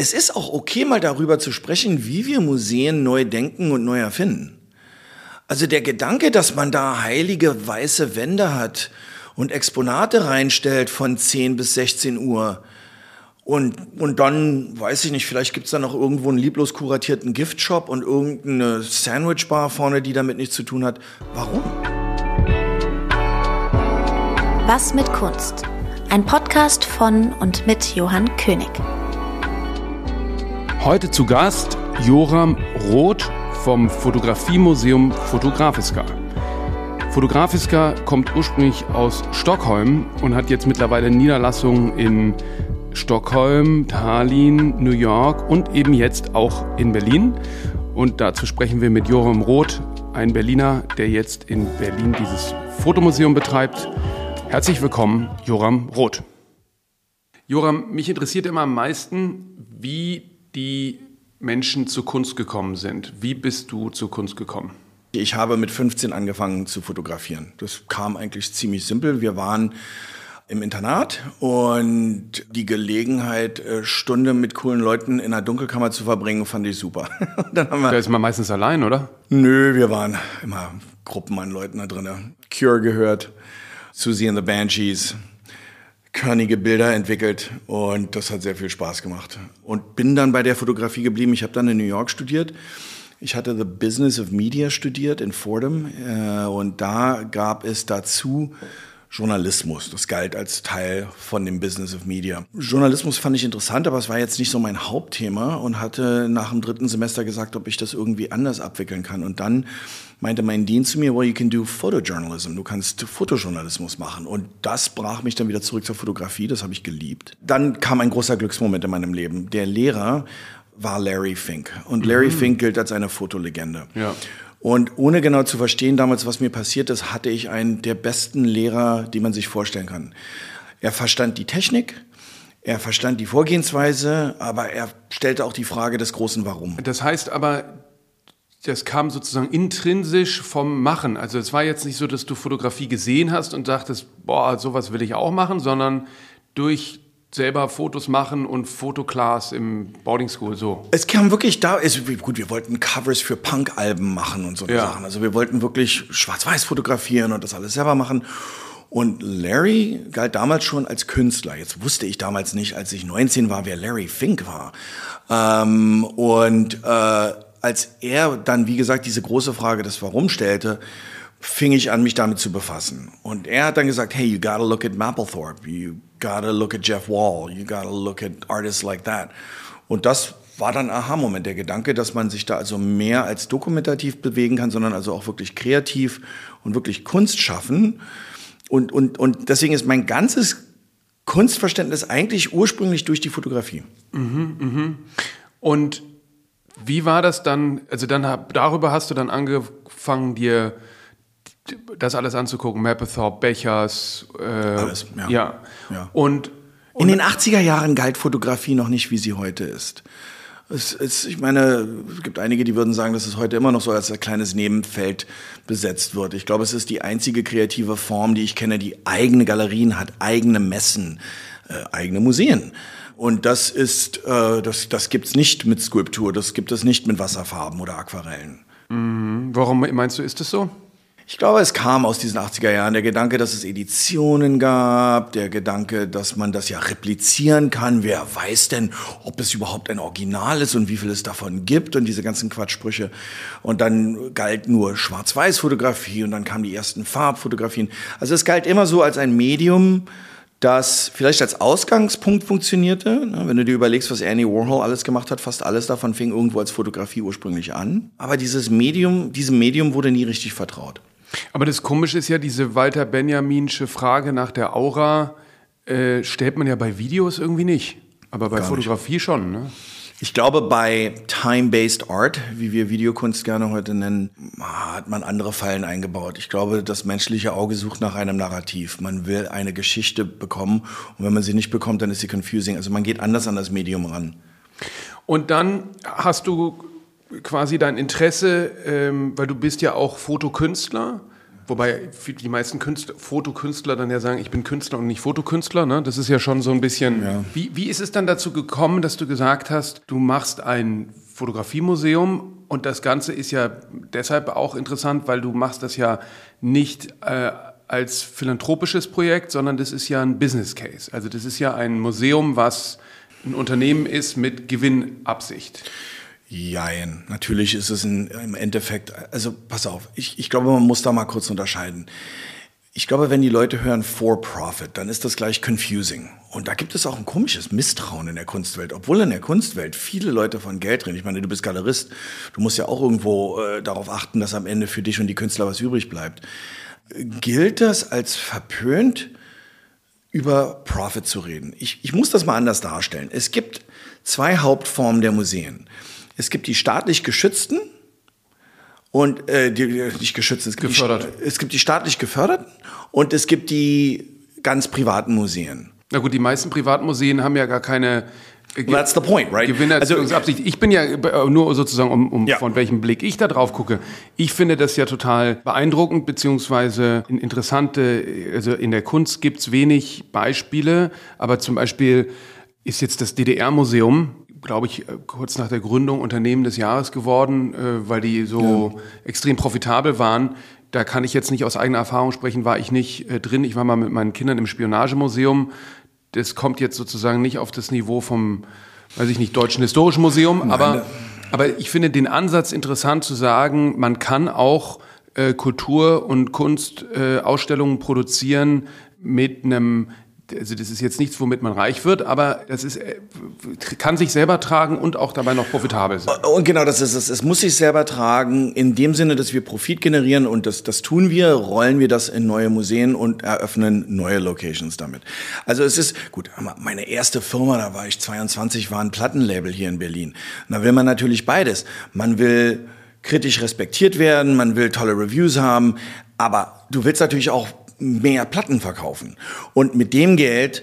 es ist auch okay, mal darüber zu sprechen, wie wir Museen neu denken und neu erfinden. Also der Gedanke, dass man da heilige weiße Wände hat und Exponate reinstellt von 10 bis 16 Uhr, und, und dann, weiß ich nicht, vielleicht gibt's da noch irgendwo einen lieblos kuratierten Giftshop und irgendeine Sandwichbar vorne, die damit nichts zu tun hat. Warum? Was mit Kunst? Ein Podcast von und mit Johann König. Heute zu Gast Joram Roth vom Fotografiemuseum Fotografiska. Fotografiska kommt ursprünglich aus Stockholm und hat jetzt mittlerweile Niederlassungen in Stockholm, Tallinn, New York und eben jetzt auch in Berlin. Und dazu sprechen wir mit Joram Roth, ein Berliner, der jetzt in Berlin dieses Fotomuseum betreibt. Herzlich willkommen, Joram Roth. Joram, mich interessiert immer am meisten, wie die Menschen zur Kunst gekommen sind. Wie bist du zur Kunst gekommen? Ich habe mit 15 angefangen zu fotografieren. Das kam eigentlich ziemlich simpel. Wir waren im Internat und die Gelegenheit, äh, Stunde mit coolen Leuten in einer Dunkelkammer zu verbringen, fand ich super. Dann haben wir da ist man meistens allein, oder? Nö, wir waren immer Gruppen an Leuten da drin. Cure gehört, Susie and the Banshees, körnige Bilder entwickelt und das hat sehr viel Spaß gemacht. Und bin dann bei der Fotografie geblieben. Ich habe dann in New York studiert. Ich hatte The Business of Media studiert in Fordham äh, und da gab es dazu Journalismus. Das galt als Teil von dem Business of Media. Journalismus fand ich interessant, aber es war jetzt nicht so mein Hauptthema und hatte nach dem dritten Semester gesagt, ob ich das irgendwie anders abwickeln kann. Und dann meinte mein Dienst zu mir, well, you can do photojournalism. Du kannst Fotojournalismus machen. Und das brach mich dann wieder zurück zur Fotografie. Das habe ich geliebt. Dann kam ein großer Glücksmoment in meinem Leben. Der Lehrer war Larry Fink. Und Larry mhm. Fink gilt als eine Fotolegende. Ja. Und ohne genau zu verstehen damals, was mir passiert ist, hatte ich einen der besten Lehrer, die man sich vorstellen kann. Er verstand die Technik, er verstand die Vorgehensweise, aber er stellte auch die Frage des großen Warum. Das heißt aber, das kam sozusagen intrinsisch vom Machen. Also es war jetzt nicht so, dass du Fotografie gesehen hast und dachtest, boah, sowas will ich auch machen, sondern durch selber Fotos machen und Fotoclass im Boarding School so. Es kam wirklich da, ist, gut, wir wollten Covers für Punk-Alben machen und so ja. Sachen. Also wir wollten wirklich schwarz-weiß fotografieren und das alles selber machen. Und Larry galt damals schon als Künstler. Jetzt wusste ich damals nicht, als ich 19 war, wer Larry Fink war. Ähm, und äh, als er dann, wie gesagt, diese große Frage des Warum stellte, fing ich an, mich damit zu befassen. Und er hat dann gesagt, hey, you gotta look at Mapplethorpe, you gotta look at Jeff Wall, you gotta look at artists like that. Und das war dann Aha-Moment, der Gedanke, dass man sich da also mehr als dokumentativ bewegen kann, sondern also auch wirklich kreativ und wirklich Kunst schaffen. Und, und, und deswegen ist mein ganzes Kunstverständnis eigentlich ursprünglich durch die Fotografie. Mhm, mhm. Und wie war das dann, also dann darüber hast du dann angefangen, dir das alles anzugucken, Mapplethorpe, Bechers, äh, alles, ja. ja. ja. Und, und, in den 80er Jahren galt Fotografie noch nicht, wie sie heute ist. Es, es, ich meine, es gibt einige, die würden sagen, dass es heute immer noch so als ein kleines Nebenfeld besetzt wird. Ich glaube, es ist die einzige kreative Form, die ich kenne, die eigene Galerien hat, eigene Messen, äh, eigene Museen. Und das ist, äh, das, das gibt's nicht mit Skulptur, das gibt es nicht mit Wasserfarben oder Aquarellen. Mhm. Warum meinst du, ist es so? Ich glaube, es kam aus diesen 80er Jahren der Gedanke, dass es Editionen gab, der Gedanke, dass man das ja replizieren kann. Wer weiß denn, ob es überhaupt ein Original ist und wie viel es davon gibt und diese ganzen Quatschsprüche. Und dann galt nur Schwarz-Weiß-Fotografie und dann kamen die ersten Farbfotografien. Also es galt immer so als ein Medium, das vielleicht als Ausgangspunkt funktionierte. Ne, wenn du dir überlegst, was Annie Warhol alles gemacht hat, fast alles davon fing irgendwo als Fotografie ursprünglich an. Aber dieses Medium, diesem Medium wurde nie richtig vertraut. Aber das Komische ist ja, diese Walter Benjaminsche Frage nach der Aura äh, stellt man ja bei Videos irgendwie nicht. Aber bei Gar Fotografie nicht. schon, ne? Ich glaube, bei Time-Based Art, wie wir Videokunst gerne heute nennen, hat man andere Fallen eingebaut. Ich glaube, das menschliche Auge sucht nach einem Narrativ. Man will eine Geschichte bekommen und wenn man sie nicht bekommt, dann ist sie confusing. Also man geht anders an das Medium ran. Und dann hast du quasi dein Interesse, ähm, weil du bist ja auch Fotokünstler. Wobei die meisten Künstler, Fotokünstler dann ja sagen, ich bin Künstler und nicht Fotokünstler. Ne? Das ist ja schon so ein bisschen. Ja. Wie, wie ist es dann dazu gekommen, dass du gesagt hast, du machst ein Fotografiemuseum und das Ganze ist ja deshalb auch interessant, weil du machst das ja nicht äh, als philanthropisches Projekt, sondern das ist ja ein Business Case. Also das ist ja ein Museum, was ein Unternehmen ist mit Gewinnabsicht. Jein, natürlich ist es ein, im Endeffekt, also pass auf, ich, ich glaube, man muss da mal kurz unterscheiden. Ich glaube, wenn die Leute hören for profit, dann ist das gleich confusing. Und da gibt es auch ein komisches Misstrauen in der Kunstwelt, obwohl in der Kunstwelt viele Leute von Geld reden. Ich meine, du bist Galerist, du musst ja auch irgendwo äh, darauf achten, dass am Ende für dich und die Künstler was übrig bleibt. Gilt das als verpönt, über Profit zu reden? Ich, ich muss das mal anders darstellen. Es gibt zwei Hauptformen der Museen. Es gibt die staatlich geschützten und äh, die, nicht geschützt, es gibt, Gefördert. die, es gibt die staatlich geförderten und es gibt die ganz privaten Museen. Na gut, die meisten Privatmuseen haben ja gar keine That's the point, right? Gewinnerziehungsabsicht. Also, ich bin ja äh, nur sozusagen, um, um ja. von welchem Blick ich da drauf gucke. Ich finde das ja total beeindruckend, beziehungsweise interessante, also in der Kunst gibt's wenig Beispiele, aber zum Beispiel ist jetzt das DDR-Museum glaube ich, äh, kurz nach der Gründung Unternehmen des Jahres geworden, äh, weil die so ja. extrem profitabel waren. Da kann ich jetzt nicht aus eigener Erfahrung sprechen, war ich nicht äh, drin. Ich war mal mit meinen Kindern im Spionagemuseum. Das kommt jetzt sozusagen nicht auf das Niveau vom, weiß ich nicht, Deutschen Historischen Museum. aber, aber ich finde den Ansatz interessant zu sagen, man kann auch äh, Kultur- und Kunstausstellungen äh, produzieren mit einem also das ist jetzt nichts, womit man reich wird, aber das ist, äh, kann sich selber tragen und auch dabei noch profitabel sein. Und genau das ist es. Es muss sich selber tragen, in dem Sinne, dass wir Profit generieren und das, das tun wir, rollen wir das in neue Museen und eröffnen neue Locations damit. Also es ist, gut, meine erste Firma, da war ich 22, war ein Plattenlabel hier in Berlin. Da will man natürlich beides. Man will kritisch respektiert werden, man will tolle Reviews haben, aber du willst natürlich auch mehr Platten verkaufen. Und mit dem Geld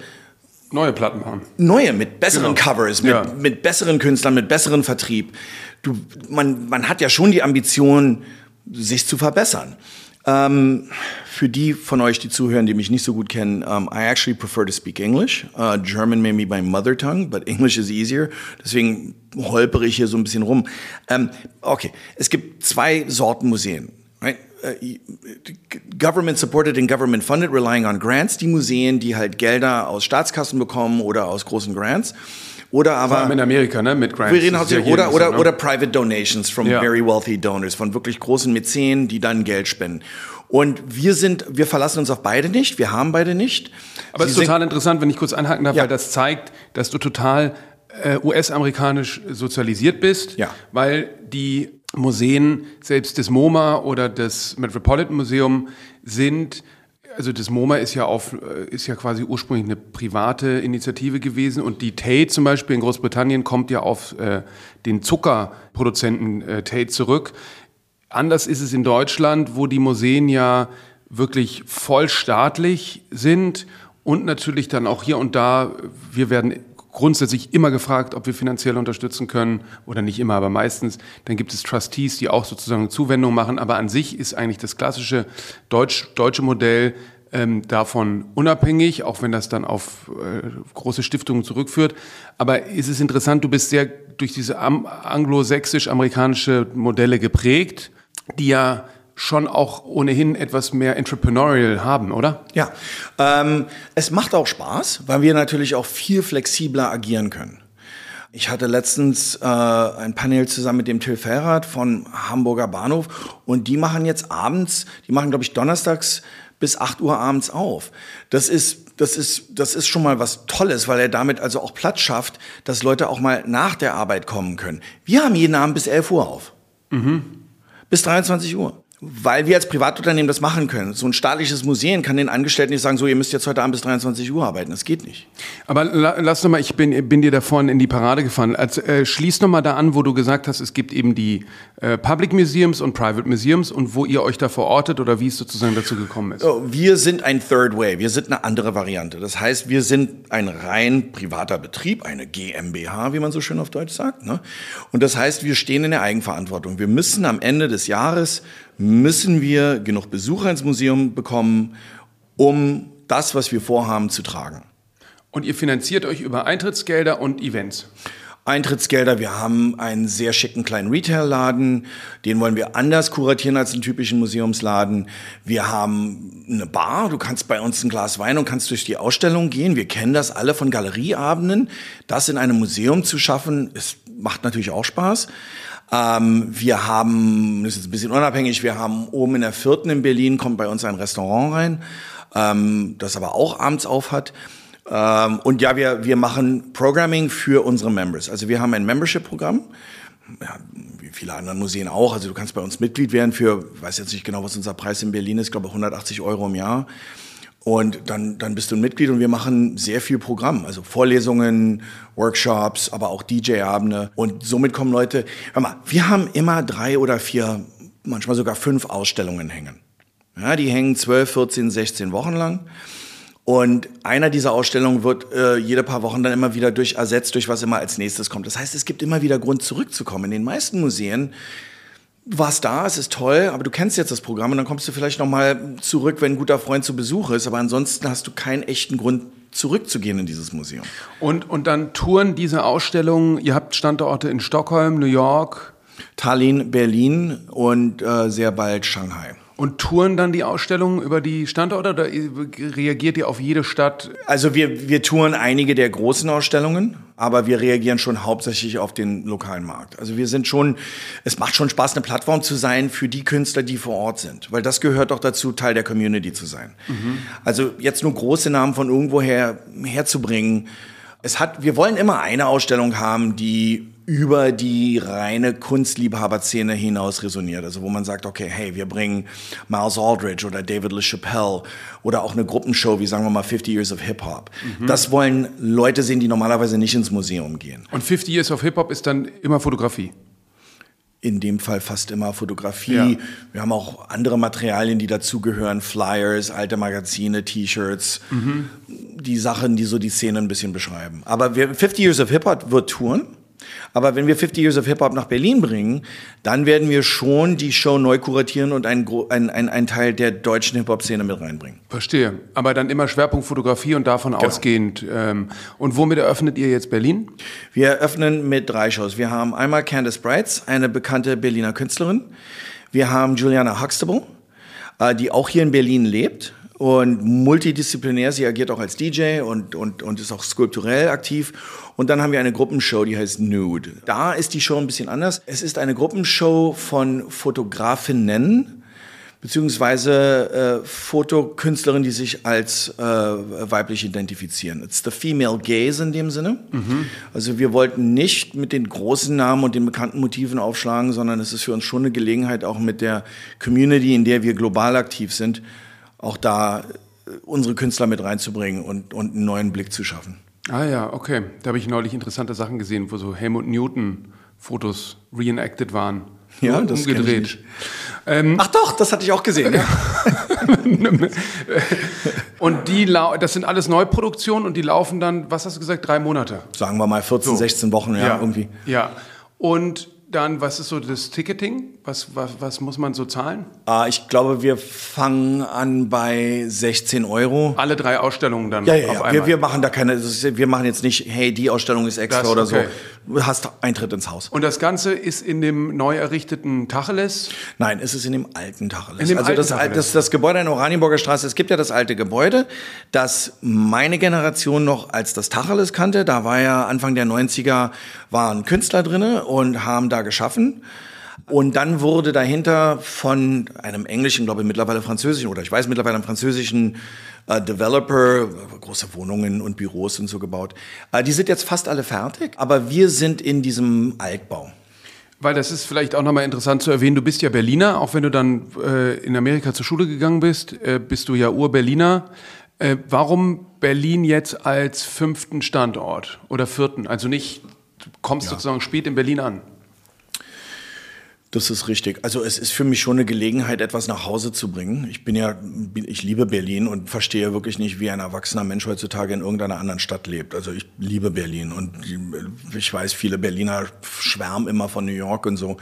neue Platten machen. Neue, mit besseren genau. Covers, mit, ja. mit besseren Künstlern, mit besseren Vertrieb. Du, man, man hat ja schon die Ambition, sich zu verbessern. Ähm, für die von euch, die zuhören, die mich nicht so gut kennen, um, I actually prefer to speak English. Uh, German may be my mother tongue, but English is easier. Deswegen holpere ich hier so ein bisschen rum. Ähm, okay, es gibt zwei Sorten Museen. Right? Äh, government supported and government funded, relying on grants, die Museen, die halt Gelder aus Staatskassen bekommen oder aus großen Grants. Oder aber. Vor allem in Amerika, ne, mit Grants. Wir reden hauptsächlich, oder, oder, so, ne? oder private donations from ja. very wealthy donors, von wirklich großen Mäzenen, die dann Geld spenden. Und wir sind, wir verlassen uns auf beide nicht, wir haben beide nicht. Aber es ist total interessant, wenn ich kurz einhaken darf, ja. weil das zeigt, dass du total äh, US-amerikanisch sozialisiert bist, ja. weil die Museen, selbst das MoMA oder das Metropolitan Museum sind also das MoMA ist ja auf, äh, ist ja quasi ursprünglich eine private Initiative gewesen und die Tate zum Beispiel in Großbritannien kommt ja auf äh, den Zuckerproduzenten äh, Tate zurück. Anders ist es in Deutschland, wo die Museen ja wirklich vollstaatlich sind und natürlich dann auch hier und da, wir werden grundsätzlich immer gefragt, ob wir finanziell unterstützen können oder nicht immer, aber meistens. Dann gibt es Trustees, die auch sozusagen Zuwendung machen. Aber an sich ist eigentlich das klassische Deutsch, deutsche Modell ähm, davon unabhängig, auch wenn das dann auf äh, große Stiftungen zurückführt. Aber ist es interessant, du bist sehr durch diese anglosächsisch-amerikanische Modelle geprägt, die ja schon auch ohnehin etwas mehr entrepreneurial haben, oder? Ja, ähm, es macht auch Spaß, weil wir natürlich auch viel flexibler agieren können. Ich hatte letztens äh, ein Panel zusammen mit dem Till Ferrat von Hamburger Bahnhof und die machen jetzt abends, die machen glaube ich donnerstags bis 8 Uhr abends auf. Das ist, das ist, das ist schon mal was Tolles, weil er damit also auch Platz schafft, dass Leute auch mal nach der Arbeit kommen können. Wir haben jeden Abend bis 11 Uhr auf. Mhm. Bis 23 Uhr. Weil wir als Privatunternehmen das machen können. So ein staatliches Museum kann den Angestellten nicht sagen, so, ihr müsst jetzt heute Abend bis 23 Uhr arbeiten. Das geht nicht. Aber lass noch mal, ich bin, bin dir da vorhin in die Parade gefahren. Als, äh, schließ noch mal da an, wo du gesagt hast, es gibt eben die äh, Public Museums und Private Museums und wo ihr euch da verortet oder wie es sozusagen dazu gekommen ist. Oh, wir sind ein Third Way. Wir sind eine andere Variante. Das heißt, wir sind ein rein privater Betrieb, eine GmbH, wie man so schön auf Deutsch sagt. Ne? Und das heißt, wir stehen in der Eigenverantwortung. Wir müssen am Ende des Jahres müssen wir genug Besucher ins Museum bekommen, um das, was wir vorhaben, zu tragen. Und ihr finanziert euch über Eintrittsgelder und Events? Eintrittsgelder. Wir haben einen sehr schicken kleinen Retail-Laden. Den wollen wir anders kuratieren als einen typischen Museumsladen. Wir haben eine Bar. Du kannst bei uns ein Glas Wein und kannst durch die Ausstellung gehen. Wir kennen das alle von Galerieabenden. Das in einem Museum zu schaffen, es macht natürlich auch Spaß. Ähm, wir haben, das ist ein bisschen unabhängig, wir haben oben in der vierten in Berlin, kommt bei uns ein Restaurant rein, ähm, das aber auch abends auf hat. Ähm, und ja, wir, wir machen Programming für unsere Members. Also wir haben ein Membership-Programm. Ja, wie viele andere Museen auch. Also du kannst bei uns Mitglied werden für, weiß jetzt nicht genau, was unser Preis in Berlin ist, glaube 180 Euro im Jahr. Und dann, dann bist du ein Mitglied und wir machen sehr viel Programm. Also Vorlesungen, Workshops, aber auch DJ-Abende. Und somit kommen Leute, hör mal, wir haben immer drei oder vier, manchmal sogar fünf Ausstellungen hängen. Ja, die hängen 12, 14, 16 Wochen lang. Und einer dieser Ausstellungen wird äh, jede paar Wochen dann immer wieder durch ersetzt, durch was immer als nächstes kommt. Das heißt, es gibt immer wieder Grund zurückzukommen. In den meisten Museen warst da, es ist toll, aber du kennst jetzt das Programm und dann kommst du vielleicht noch mal zurück, wenn ein guter Freund zu Besuch ist. Aber ansonsten hast du keinen echten Grund zurückzugehen in dieses Museum. Und und dann touren diese Ausstellungen. Ihr habt Standorte in Stockholm, New York, Tallinn, Berlin und äh, sehr bald Shanghai. Und touren dann die Ausstellungen über die Standorte oder reagiert ihr auf jede Stadt? Also wir, wir touren einige der großen Ausstellungen, aber wir reagieren schon hauptsächlich auf den lokalen Markt. Also wir sind schon, es macht schon Spaß, eine Plattform zu sein für die Künstler, die vor Ort sind, weil das gehört doch dazu, Teil der Community zu sein. Mhm. Also jetzt nur große Namen von irgendwoher herzubringen, es hat, wir wollen immer eine Ausstellung haben, die über die reine Kunstliebhaberszene hinaus resoniert. Also wo man sagt, okay, hey, wir bringen Miles Aldridge oder David LaChapelle oder auch eine Gruppenshow wie sagen wir mal 50 Years of Hip Hop. Mhm. Das wollen Leute sehen, die normalerweise nicht ins Museum gehen. Und 50 Years of Hip Hop ist dann immer Fotografie? in dem Fall fast immer Fotografie. Ja. Wir haben auch andere Materialien, die dazugehören, Flyers, alte Magazine, T-Shirts, mhm. die Sachen, die so die Szene ein bisschen beschreiben. Aber wir, 50 Years of Hip Hop wird touren. Aber wenn wir 50 Years of Hip Hop nach Berlin bringen, dann werden wir schon die Show neu kuratieren und einen ein, ein, ein Teil der deutschen Hip-Hop-Szene mit reinbringen. Verstehe. Aber dann immer Schwerpunkt Fotografie und davon genau. ausgehend. Ähm, und womit eröffnet ihr jetzt Berlin? Wir eröffnen mit drei Shows. Wir haben einmal Candice Brights, eine bekannte Berliner Künstlerin. Wir haben Juliana Huxtable, äh, die auch hier in Berlin lebt und multidisziplinär. Sie agiert auch als DJ und, und, und ist auch skulpturell aktiv. Und dann haben wir eine Gruppenshow, die heißt Nude. Da ist die Show ein bisschen anders. Es ist eine Gruppenshow von Fotografinnen, beziehungsweise äh, Fotokünstlerinnen, die sich als äh, weiblich identifizieren. It's the female gaze in dem Sinne. Mhm. Also wir wollten nicht mit den großen Namen und den bekannten Motiven aufschlagen, sondern es ist für uns schon eine Gelegenheit, auch mit der Community, in der wir global aktiv sind, auch da äh, unsere Künstler mit reinzubringen und, und einen neuen Blick zu schaffen. Ah ja, okay. Da habe ich neulich interessante Sachen gesehen, wo so Helmut Newton Fotos reenacted waren. Ja, das umgedreht. Ähm, Ach doch, das hatte ich auch gesehen. Ja. und die, das sind alles Neuproduktionen und die laufen dann, was hast du gesagt, drei Monate? Sagen wir mal 14, so. 16 Wochen, ja, ja, irgendwie. Ja. Und dann, was ist so das Ticketing? Was, was, was muss man so zahlen? Ah, ich glaube, wir fangen an bei 16 Euro. Alle drei Ausstellungen dann ja, ja, ja. Wir, wir machen da keine, wir machen jetzt nicht, hey, die Ausstellung ist extra das, oder okay. so. Du hast Eintritt ins Haus. Und das Ganze ist in dem neu errichteten Tacheles? Nein, es ist in dem alten Tacheles. In dem also alten das, Tacheles. Das, das Gebäude in der Oranienburger Straße, es gibt ja das alte Gebäude, das meine Generation noch als das Tacheles kannte. Da war ja Anfang der 90er waren Künstler drinne und haben da geschaffen. Und dann wurde dahinter von einem englischen, glaube ich mittlerweile französischen oder ich weiß mittlerweile einem französischen äh, Developer große Wohnungen und Büros und so gebaut. Äh, die sind jetzt fast alle fertig, aber wir sind in diesem Altbau. Weil das ist vielleicht auch nochmal interessant zu erwähnen, du bist ja Berliner, auch wenn du dann äh, in Amerika zur Schule gegangen bist, äh, bist du ja Ur-Berliner. Äh, warum Berlin jetzt als fünften Standort oder vierten? Also nicht, du kommst ja. sozusagen spät in Berlin an. Das ist richtig. Also es ist für mich schon eine Gelegenheit, etwas nach Hause zu bringen. Ich bin ja, ich liebe Berlin und verstehe wirklich nicht, wie ein erwachsener Mensch heutzutage in irgendeiner anderen Stadt lebt. Also ich liebe Berlin und ich weiß, viele Berliner schwärmen immer von New York und so.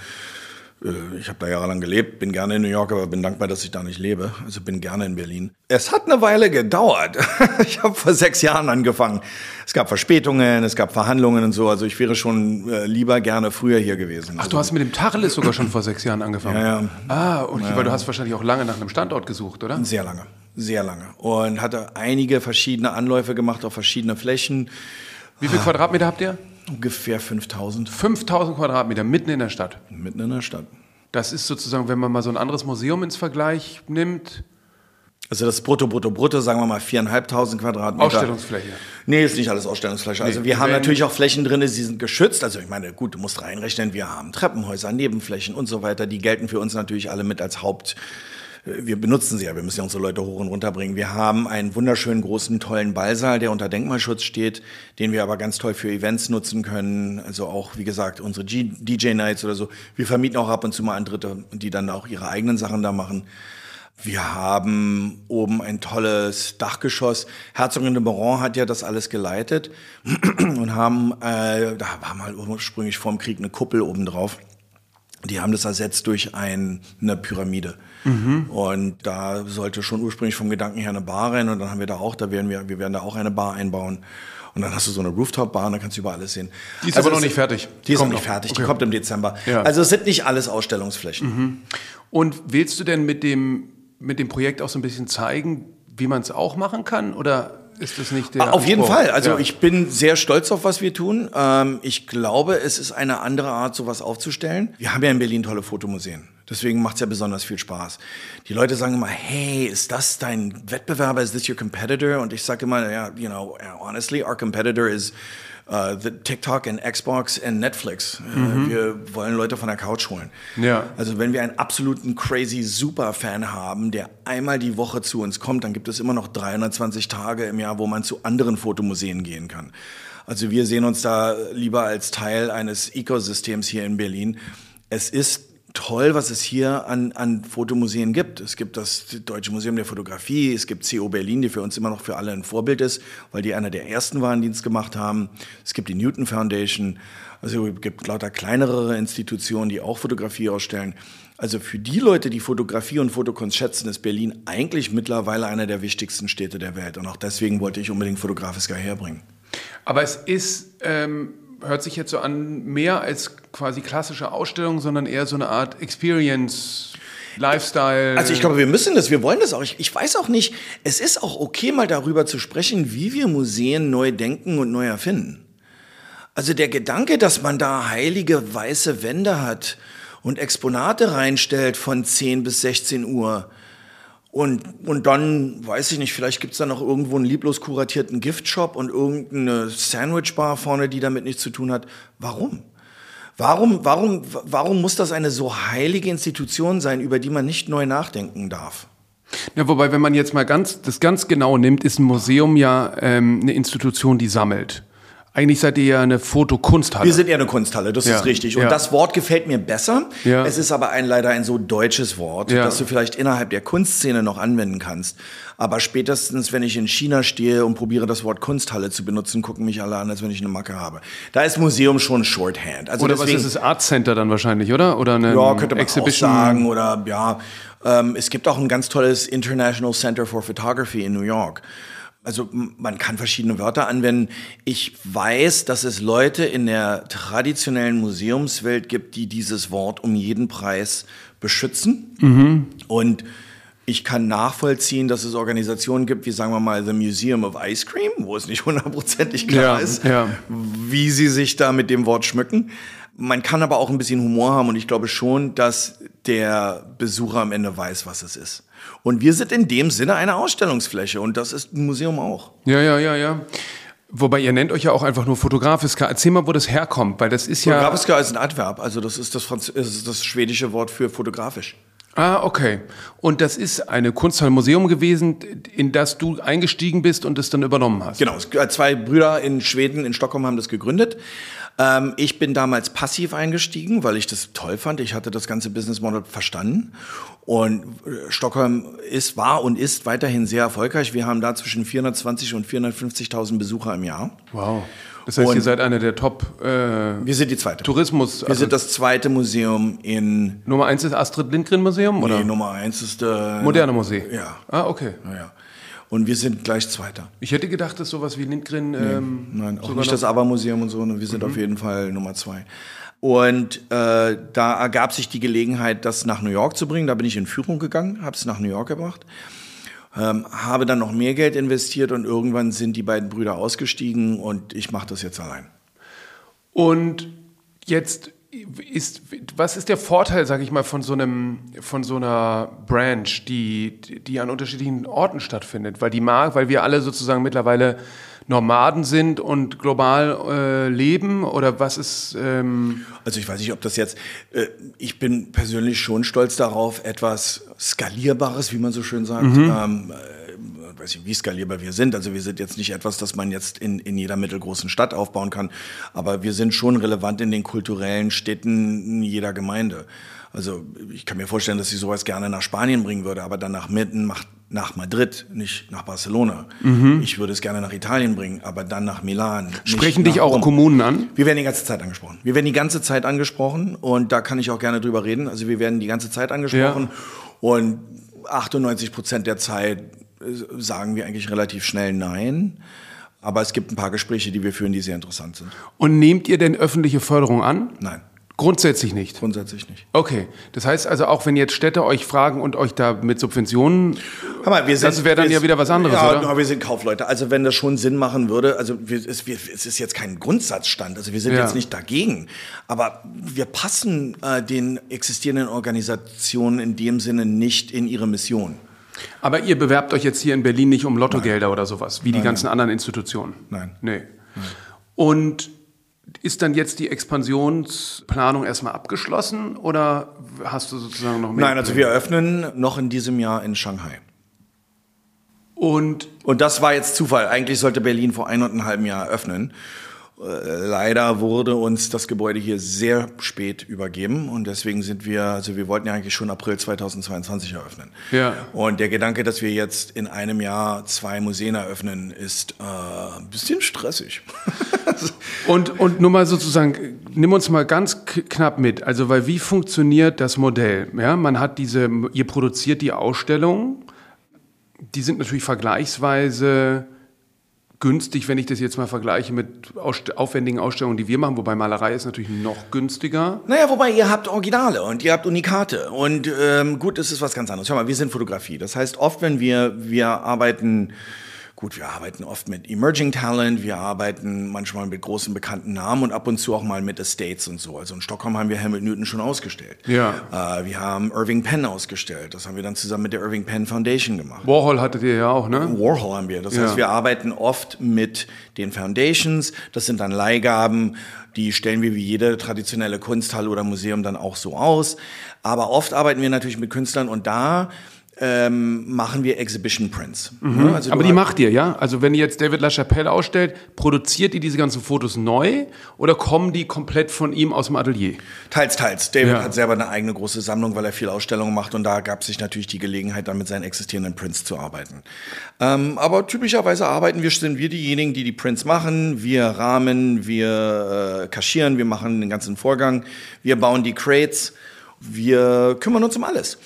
Äh, ich habe da jahrelang gelebt, bin gerne in New York, aber bin dankbar, dass ich da nicht lebe. Also bin gerne in Berlin. Es hat eine Weile gedauert. Ich habe vor sechs Jahren angefangen. Es gab Verspätungen, es gab Verhandlungen und so. Also ich wäre schon äh, lieber gerne früher hier gewesen. Ach, du hast mit dem Tacheles sogar schon vor sechs Jahren angefangen? Ja, ja. Ah, okay, ja. du hast wahrscheinlich auch lange nach einem Standort gesucht, oder? Sehr lange, sehr lange. Und hatte einige verschiedene Anläufe gemacht auf verschiedene Flächen. Wie viel Quadratmeter habt ihr? Ungefähr 5000. 5000 Quadratmeter, mitten in der Stadt? Mitten in der Stadt. Das ist sozusagen, wenn man mal so ein anderes Museum ins Vergleich nimmt. Also das Brutto, Brutto, Brutto, sagen wir mal 4.500 Quadratmeter. Ausstellungsfläche? Nee, ist nicht alles Ausstellungsfläche. Also nee, wir haben natürlich auch Flächen drin, die sind geschützt. Also ich meine, gut, du musst reinrechnen, wir haben Treppenhäuser, Nebenflächen und so weiter. Die gelten für uns natürlich alle mit als Haupt wir benutzen sie ja, wir müssen ja unsere Leute hoch und runter bringen. Wir haben einen wunderschönen, großen, tollen Ballsaal, der unter Denkmalschutz steht, den wir aber ganz toll für Events nutzen können. Also auch, wie gesagt, unsere DJ-Nights oder so. Wir vermieten auch ab und zu mal an Dritte, die dann auch ihre eigenen Sachen da machen. Wir haben oben ein tolles Dachgeschoss. Herzogin de Baron hat ja das alles geleitet und haben, äh, da war mal ursprünglich vor dem Krieg eine Kuppel oben drauf. Die haben das ersetzt durch ein, eine Pyramide. Mhm. Und da sollte schon ursprünglich vom Gedanken her eine Bar rein und dann haben wir da auch, da werden wir, wir werden da auch eine Bar einbauen. Und dann hast du so eine Rooftop-Bar und dann kannst du über alles sehen. Die ist also aber noch nicht fertig. Die ist noch nicht fertig, okay. die kommt im Dezember. Ja. Also es sind nicht alles Ausstellungsflächen. Mhm. Und willst du denn mit dem, mit dem Projekt auch so ein bisschen zeigen, wie man es auch machen kann? Oder ist das nicht der. Auf jeden Fall. Also ja. ich bin sehr stolz auf, was wir tun. Ähm, ich glaube, es ist eine andere Art, sowas aufzustellen. Wir haben ja in Berlin tolle Fotomuseen. Deswegen macht es ja besonders viel Spaß. Die Leute sagen immer, hey, ist das dein Wettbewerber? Is this your competitor? Und ich sage immer, ja, you know, honestly, our competitor is uh, the TikTok and Xbox and Netflix. Äh, mhm. Wir wollen Leute von der Couch holen. Ja. Also wenn wir einen absoluten crazy Superfan haben, der einmal die Woche zu uns kommt, dann gibt es immer noch 320 Tage im Jahr, wo man zu anderen Fotomuseen gehen kann. Also wir sehen uns da lieber als Teil eines Ecosystems hier in Berlin. Es ist toll, was es hier an, an Fotomuseen gibt. Es gibt das Deutsche Museum der Fotografie, es gibt CO Berlin, die für uns immer noch für alle ein Vorbild ist, weil die einer der ersten waren, gemacht haben. Es gibt die Newton Foundation, also es gibt lauter kleinere Institutionen, die auch Fotografie ausstellen. Also für die Leute, die Fotografie und Fotokunst schätzen, ist Berlin eigentlich mittlerweile einer der wichtigsten Städte der Welt. Und auch deswegen wollte ich unbedingt Fotografiska herbringen. Aber es ist... Ähm hört sich jetzt so an, mehr als quasi klassische Ausstellung, sondern eher so eine Art Experience. Lifestyle. Also ich glaube, wir müssen das, wir wollen das auch. Ich, ich weiß auch nicht, es ist auch okay, mal darüber zu sprechen, wie wir Museen neu denken und neu erfinden. Also der Gedanke, dass man da heilige weiße Wände hat und Exponate reinstellt von 10 bis 16 Uhr, und, und dann, weiß ich nicht, vielleicht gibt's da noch irgendwo einen lieblos kuratierten Giftshop und irgendeine Sandwichbar vorne, die damit nichts zu tun hat. Warum? Warum, warum, warum muss das eine so heilige Institution sein, über die man nicht neu nachdenken darf? Ja, wobei, wenn man jetzt mal ganz, das ganz genau nimmt, ist ein Museum ja ähm, eine Institution, die sammelt. Eigentlich seid ihr ja eine Fotokunsthalle. Wir sind eher eine Kunsthalle, das ja. ist richtig. Und ja. das Wort gefällt mir besser. Ja. Es ist aber ein, leider ein so deutsches Wort, das du vielleicht innerhalb der Kunstszene noch anwenden kannst. Aber spätestens, wenn ich in China stehe und probiere, das Wort Kunsthalle zu benutzen, gucken mich alle an, als wenn ich eine Macke habe. Da ist Museum schon Shorthand. Also oder deswegen, was ist das Art Center dann wahrscheinlich, oder? Oder eine ja, könnte man Exhibition. auch sagen. Oder ja, ähm, es gibt auch ein ganz tolles International Center for Photography in New York. Also man kann verschiedene Wörter anwenden. Ich weiß, dass es Leute in der traditionellen Museumswelt gibt, die dieses Wort um jeden Preis beschützen. Mhm. Und ich kann nachvollziehen, dass es Organisationen gibt, wie sagen wir mal The Museum of Ice Cream, wo es nicht hundertprozentig klar ja, ist, ja. wie sie sich da mit dem Wort schmücken. Man kann aber auch ein bisschen Humor haben und ich glaube schon, dass der Besucher am Ende weiß, was es ist. Und wir sind in dem Sinne eine Ausstellungsfläche und das ist ein Museum auch. Ja, ja, ja, ja. Wobei ihr nennt euch ja auch einfach nur Fotografiska. Erzähl mal, wo das herkommt, weil das ist ja. Fotografiska ist ein Adverb, also das ist das, Franz ist das schwedische Wort für fotografisch. Ah, okay. Und das ist eine Kunsthalle-Museum gewesen, in das du eingestiegen bist und es dann übernommen hast. Genau. Zwei Brüder in Schweden, in Stockholm haben das gegründet. Ähm, ich bin damals passiv eingestiegen, weil ich das toll fand. Ich hatte das ganze Business Model verstanden. Und äh, Stockholm ist, war und ist weiterhin sehr erfolgreich. Wir haben da zwischen 420 und 450.000 Besucher im Jahr. Wow. Das heißt, Und- ihr seid einer der Top äh, Wir sind die zweite. Tourismus. Wir also sind das zweite Museum in Nummer eins ist Astrid Lindgren Museum oder Nee, Nummer eins ist äh, Moderne Musee. Ja. Ah, okay. ja. Und wir sind gleich Zweiter. Ich hätte gedacht, dass sowas wie Lindgren. Ähm, Nein, auch nicht das Aber-Museum und so. ne? Wir sind auf jeden Fall Nummer zwei. Und äh, da ergab sich die Gelegenheit, das nach New York zu bringen. Da bin ich in Führung gegangen, habe es nach New York gebracht, ähm, habe dann noch mehr Geld investiert und irgendwann sind die beiden Brüder ausgestiegen und ich mache das jetzt allein. Und jetzt ist, was ist der Vorteil, sage ich mal, von so einem, von so einer Branch, die, die an unterschiedlichen Orten stattfindet? Weil die mag, weil wir alle sozusagen mittlerweile Nomaden sind und global äh, leben? Oder was ist? Ähm, Also ich weiß nicht, ob das jetzt, äh, ich bin persönlich schon stolz darauf, etwas Skalierbares, wie man so schön sagt. Ähm, äh, weiß nicht, wie skalierbar wir sind. Also wir sind jetzt nicht etwas, das man jetzt in, in jeder mittelgroßen Stadt aufbauen kann, aber wir sind schon relevant in den kulturellen Städten jeder Gemeinde. Also ich kann mir vorstellen, dass ich sowas gerne nach Spanien bringen würde, aber dann nach Mitten, nach, nach Madrid, nicht nach Barcelona. Ich würde es gerne nach Italien bringen, aber dann nach Milan. sprechen dich auch Rom. Kommunen an? Wir werden die ganze Zeit angesprochen. Wir werden die ganze Zeit angesprochen und da kann ich auch gerne drüber reden. Also wir werden die ganze Zeit angesprochen und 98 Prozent der Zeit sagen wir eigentlich relativ schnell Nein. Aber es gibt ein paar Gespräche, die wir führen, die sehr interessant sind. Und nehmt ihr denn öffentliche Förderung an? Nein, Grundsätzlich nicht. grundsätzlich nicht. Okay, das heißt also auch, wenn jetzt Städte euch fragen und euch da mit Subventionen, mal, wir Das wäre dann ja wieder was anderes, ja, oder? aber wir sind Kaufleute. Also wenn das schon Sinn machen würde, also wir, es, wir, es ist jetzt kein Grundsatzstand, also wir sind Ja. jetzt nicht dagegen, aber wir passen äh, den existierenden Organisationen in dem Sinne nicht in ihre Mission. Aber ihr bewerbt euch jetzt hier in Berlin nicht um Lottogelder oder sowas, wie die ganzen anderen Institutionen. Nein. Nee. Und ist dann jetzt die Expansionsplanung erstmal abgeschlossen oder hast du sozusagen noch mehr? Nein, also wir eröffnen noch in diesem Jahr in Shanghai. Und Und das war jetzt Zufall. Eigentlich sollte Berlin vor ein und einem Äh, Leider wurde uns das Gebäude hier sehr spät übergeben und deswegen sind wir, also wir wollten ja eigentlich schon April 2022 eröffnen. Ja. Und der Gedanke, dass wir jetzt in einem Jahr zwei Museen eröffnen, ist äh, ein bisschen stressig. Und, und nur mal sozusagen, nimm uns mal ganz knapp mit. Also, weil wie funktioniert das Modell? Ja, man hat diese, ihr produziert die Ausstellungen. Die sind natürlich vergleichsweise günstig, wenn ich das jetzt mal vergleiche mit aufwendigen Ausstellungen, die wir machen, wobei Malerei ist natürlich noch günstiger. Naja, wobei ihr habt Originale und ihr habt Unikate. Und ähm, gut, das ist was ganz anderes. Schau mal, wir sind Fotografie. Das heißt, oft, wenn wir, wir arbeiten, gut, wir arbeiten oft mit Emerging Talent, wir arbeiten manchmal mit großen bekannten Namen und ab und zu auch mal mit Estates und so. Also in Stockholm haben wir Helmut Newton schon ausgestellt. Ja. Äh, wir haben Irving Penn ausgestellt. Das haben wir dann zusammen mit der Irving Penn Foundation gemacht. Warhol hattet ihr ja auch, ne? Warhol haben wir. Das Ja. heißt, wir arbeiten oft mit den Foundations. Das sind dann Leihgaben. Die stellen wir wie jede traditionelle Kunsthalle oder Museum dann auch so aus. Aber oft arbeiten wir natürlich mit Künstlern und da ähm, machen wir Exhibition Prints. Ja, also Mhm. Aber die macht ihr, ja? Also wenn ihr jetzt David LaChapelle ausstellt, produziert ihr diese ganzen Fotos neu oder kommen die komplett von ihm aus dem Atelier? Teils, teils. David Ja. hat selber eine eigene große Sammlung, weil er viel Ausstellungen macht und da gab sich natürlich die Gelegenheit, dann mit seinen existierenden Prints zu arbeiten. Ähm, aber typischerweise arbeiten wir, sind wir diejenigen, die die Prints machen. Wir rahmen, wir äh, kaschieren, wir machen den ganzen Vorgang, wir bauen die Crates, wir kümmern uns um alles.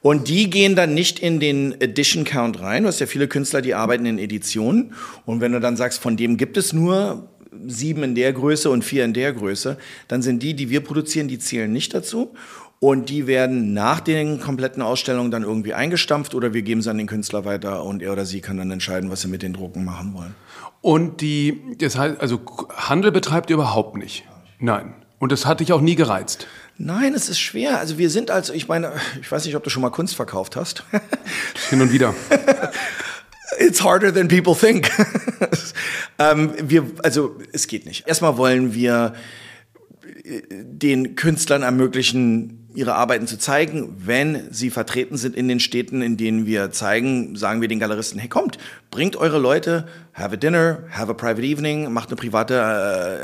Und die gehen dann nicht in den Edition Count rein. Du hast ja viele Künstler, die arbeiten in Editionen. Und wenn du dann sagst, von dem gibt es nur sieben in der Größe und vier in der Größe, dann sind die, die wir produzieren, die zählen nicht dazu. Und die werden nach den kompletten Ausstellungen dann irgendwie eingestampft oder wir geben sie an den Künstler weiter und er oder sie kann dann entscheiden, was sie mit den Drucken machen wollen. Und die, das heißt, also Handel betreibt ihr überhaupt nicht? Nein. Und das hat dich auch nie gereizt? Nein, es ist schwer. Also wir sind also, ich meine, ich weiß nicht, ob du schon mal Kunst verkauft hast. Hin und wieder. It's harder than people think. ähm, wir, also es geht nicht. Erstmal wollen wir äh, den Künstlern ermöglichen, ihre Arbeiten zu zeigen. Wenn sie vertreten sind in den Städten, in denen wir zeigen, sagen wir den Galeristen, hey kommt, bringt eure Leute, have a dinner, have a private evening, macht, eine private,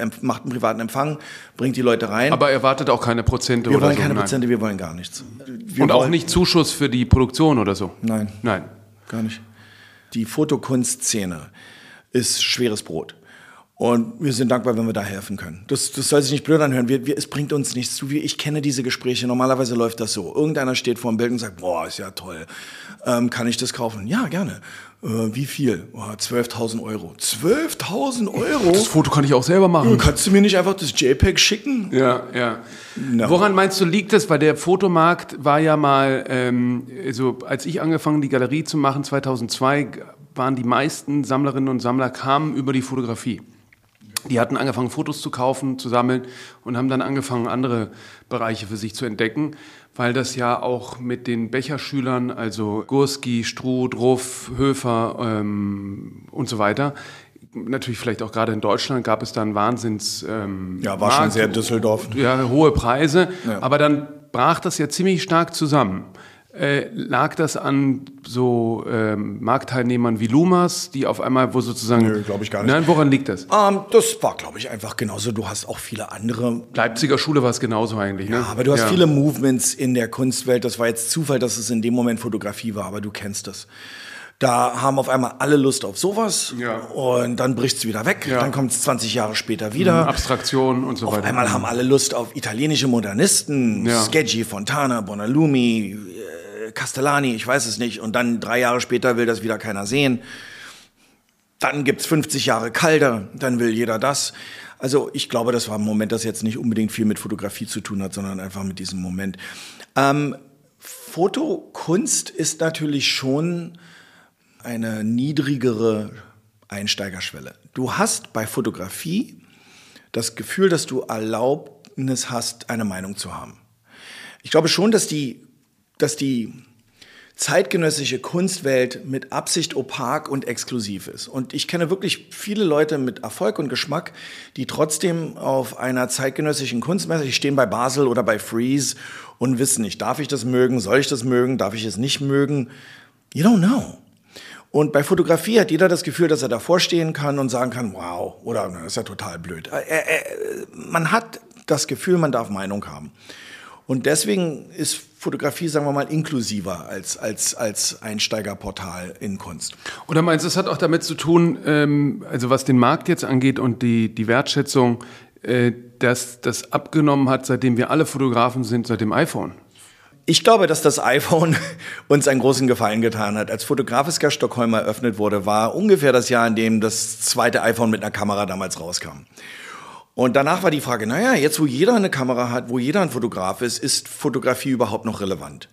äh, macht einen privaten Empfang, bringt die Leute rein. Aber erwartet auch keine Prozente wir oder wollen so? keine Nein. Prozente, wir wollen gar nichts. Wir Und auch wollen- nicht Zuschuss für die Produktion oder so? Nein. Nein. Gar nicht. Die Fotokunstszene ist schweres Brot. Und wir sind dankbar, wenn wir da helfen können. Das, das soll sich nicht blöd anhören. Wir, wir, es bringt uns nichts zu. Ich kenne diese Gespräche. Normalerweise läuft das so. Irgendeiner steht vor dem Bild und sagt, boah, ist ja toll. Ähm, kann ich das kaufen? Ja, gerne. Äh, wie viel? Oh, 12.000 Euro. 12.000 Euro? Das Foto kann ich auch selber machen. Kannst du mir nicht einfach das JPEG schicken? Ja, ja. No. Woran meinst du, liegt das? Weil der Fotomarkt war ja mal, ähm, also als ich angefangen die Galerie zu machen, 2002, waren die meisten Sammlerinnen und Sammler kamen über die Fotografie. Die hatten angefangen, Fotos zu kaufen, zu sammeln und haben dann angefangen, andere Bereiche für sich zu entdecken, weil das ja auch mit den Becherschülern, also Gurski, Struth, Ruff, Höfer ähm, und so weiter, natürlich vielleicht auch gerade in Deutschland gab es dann Wahnsinns... Ähm, Ja, war schon sehr Düsseldorf. ja, hohe Preise, Ja. aber dann brach das ja ziemlich stark zusammen. Äh, lag das an so ähm, Marktteilnehmern wie Lumas, die auf einmal, wo sozusagen. Nö, glaub ich gar nicht. Nein, woran liegt das? Ähm, das war, glaube ich, einfach genauso. Du hast auch viele andere Leipziger Schule war es genauso eigentlich. Ne? Ja, aber du hast Ja. viele Movements in der Kunstwelt. Das war jetzt Zufall, dass es in dem Moment Fotografie war, aber du kennst das. Da haben auf einmal alle Lust auf sowas Ja. und dann bricht es wieder weg. Ja. Dann kommt es 20 Jahre später wieder. Abstraktion und so Auf weiter. einmal haben alle Lust auf italienische Modernisten, Ja. Skeggi, Fontana, Bonalumi, Castellani, ich weiß es nicht. Und dann drei Jahre später will das wieder keiner sehen. Dann gibt's 50 Jahre Calder, dann will jeder das. Also ich glaube, das war ein Moment, das jetzt nicht unbedingt viel mit Fotografie zu tun hat, sondern einfach mit diesem Moment. Ähm, Fotokunst ist natürlich schon eine niedrigere Einsteigerschwelle. Du hast bei Fotografie das Gefühl, dass du Erlaubnis hast, eine Meinung zu haben. Ich glaube schon, dass die, dass die zeitgenössische Kunstwelt mit Absicht opak und exklusiv ist. Und ich kenne wirklich viele Leute mit Erfolg und Geschmack, die trotzdem auf einer zeitgenössischen Kunstmesse, die stehen bei Basel oder bei Freeze und wissen nicht, darf ich das mögen, soll ich das mögen, darf ich es nicht mögen? You don't know. Und bei Fotografie hat jeder das Gefühl, dass er davor stehen kann und sagen kann, wow, oder "Na, das ist ja total blöd. Äh, äh, man hat das Gefühl, man darf Meinung haben. Und deswegen ist Fotografie, sagen wir mal, inklusiver als, als, als Einsteigerportal in Kunst. Oder meinst du, es hat auch damit zu tun, ähm, also was den Markt jetzt angeht und die, die Wertschätzung, äh, dass das abgenommen hat, seitdem wir alle Fotografen sind, seit dem iPhone? Ich glaube, dass das iPhone uns einen großen Gefallen getan hat. Als Fotografiska Stockholm eröffnet wurde, war ungefähr das Jahr, in dem das zweite iPhone mit einer Kamera damals rauskam. Und danach war die Frage, naja, jetzt wo jeder eine Kamera hat, wo jeder ein Fotograf ist, ist Fotografie überhaupt noch relevant?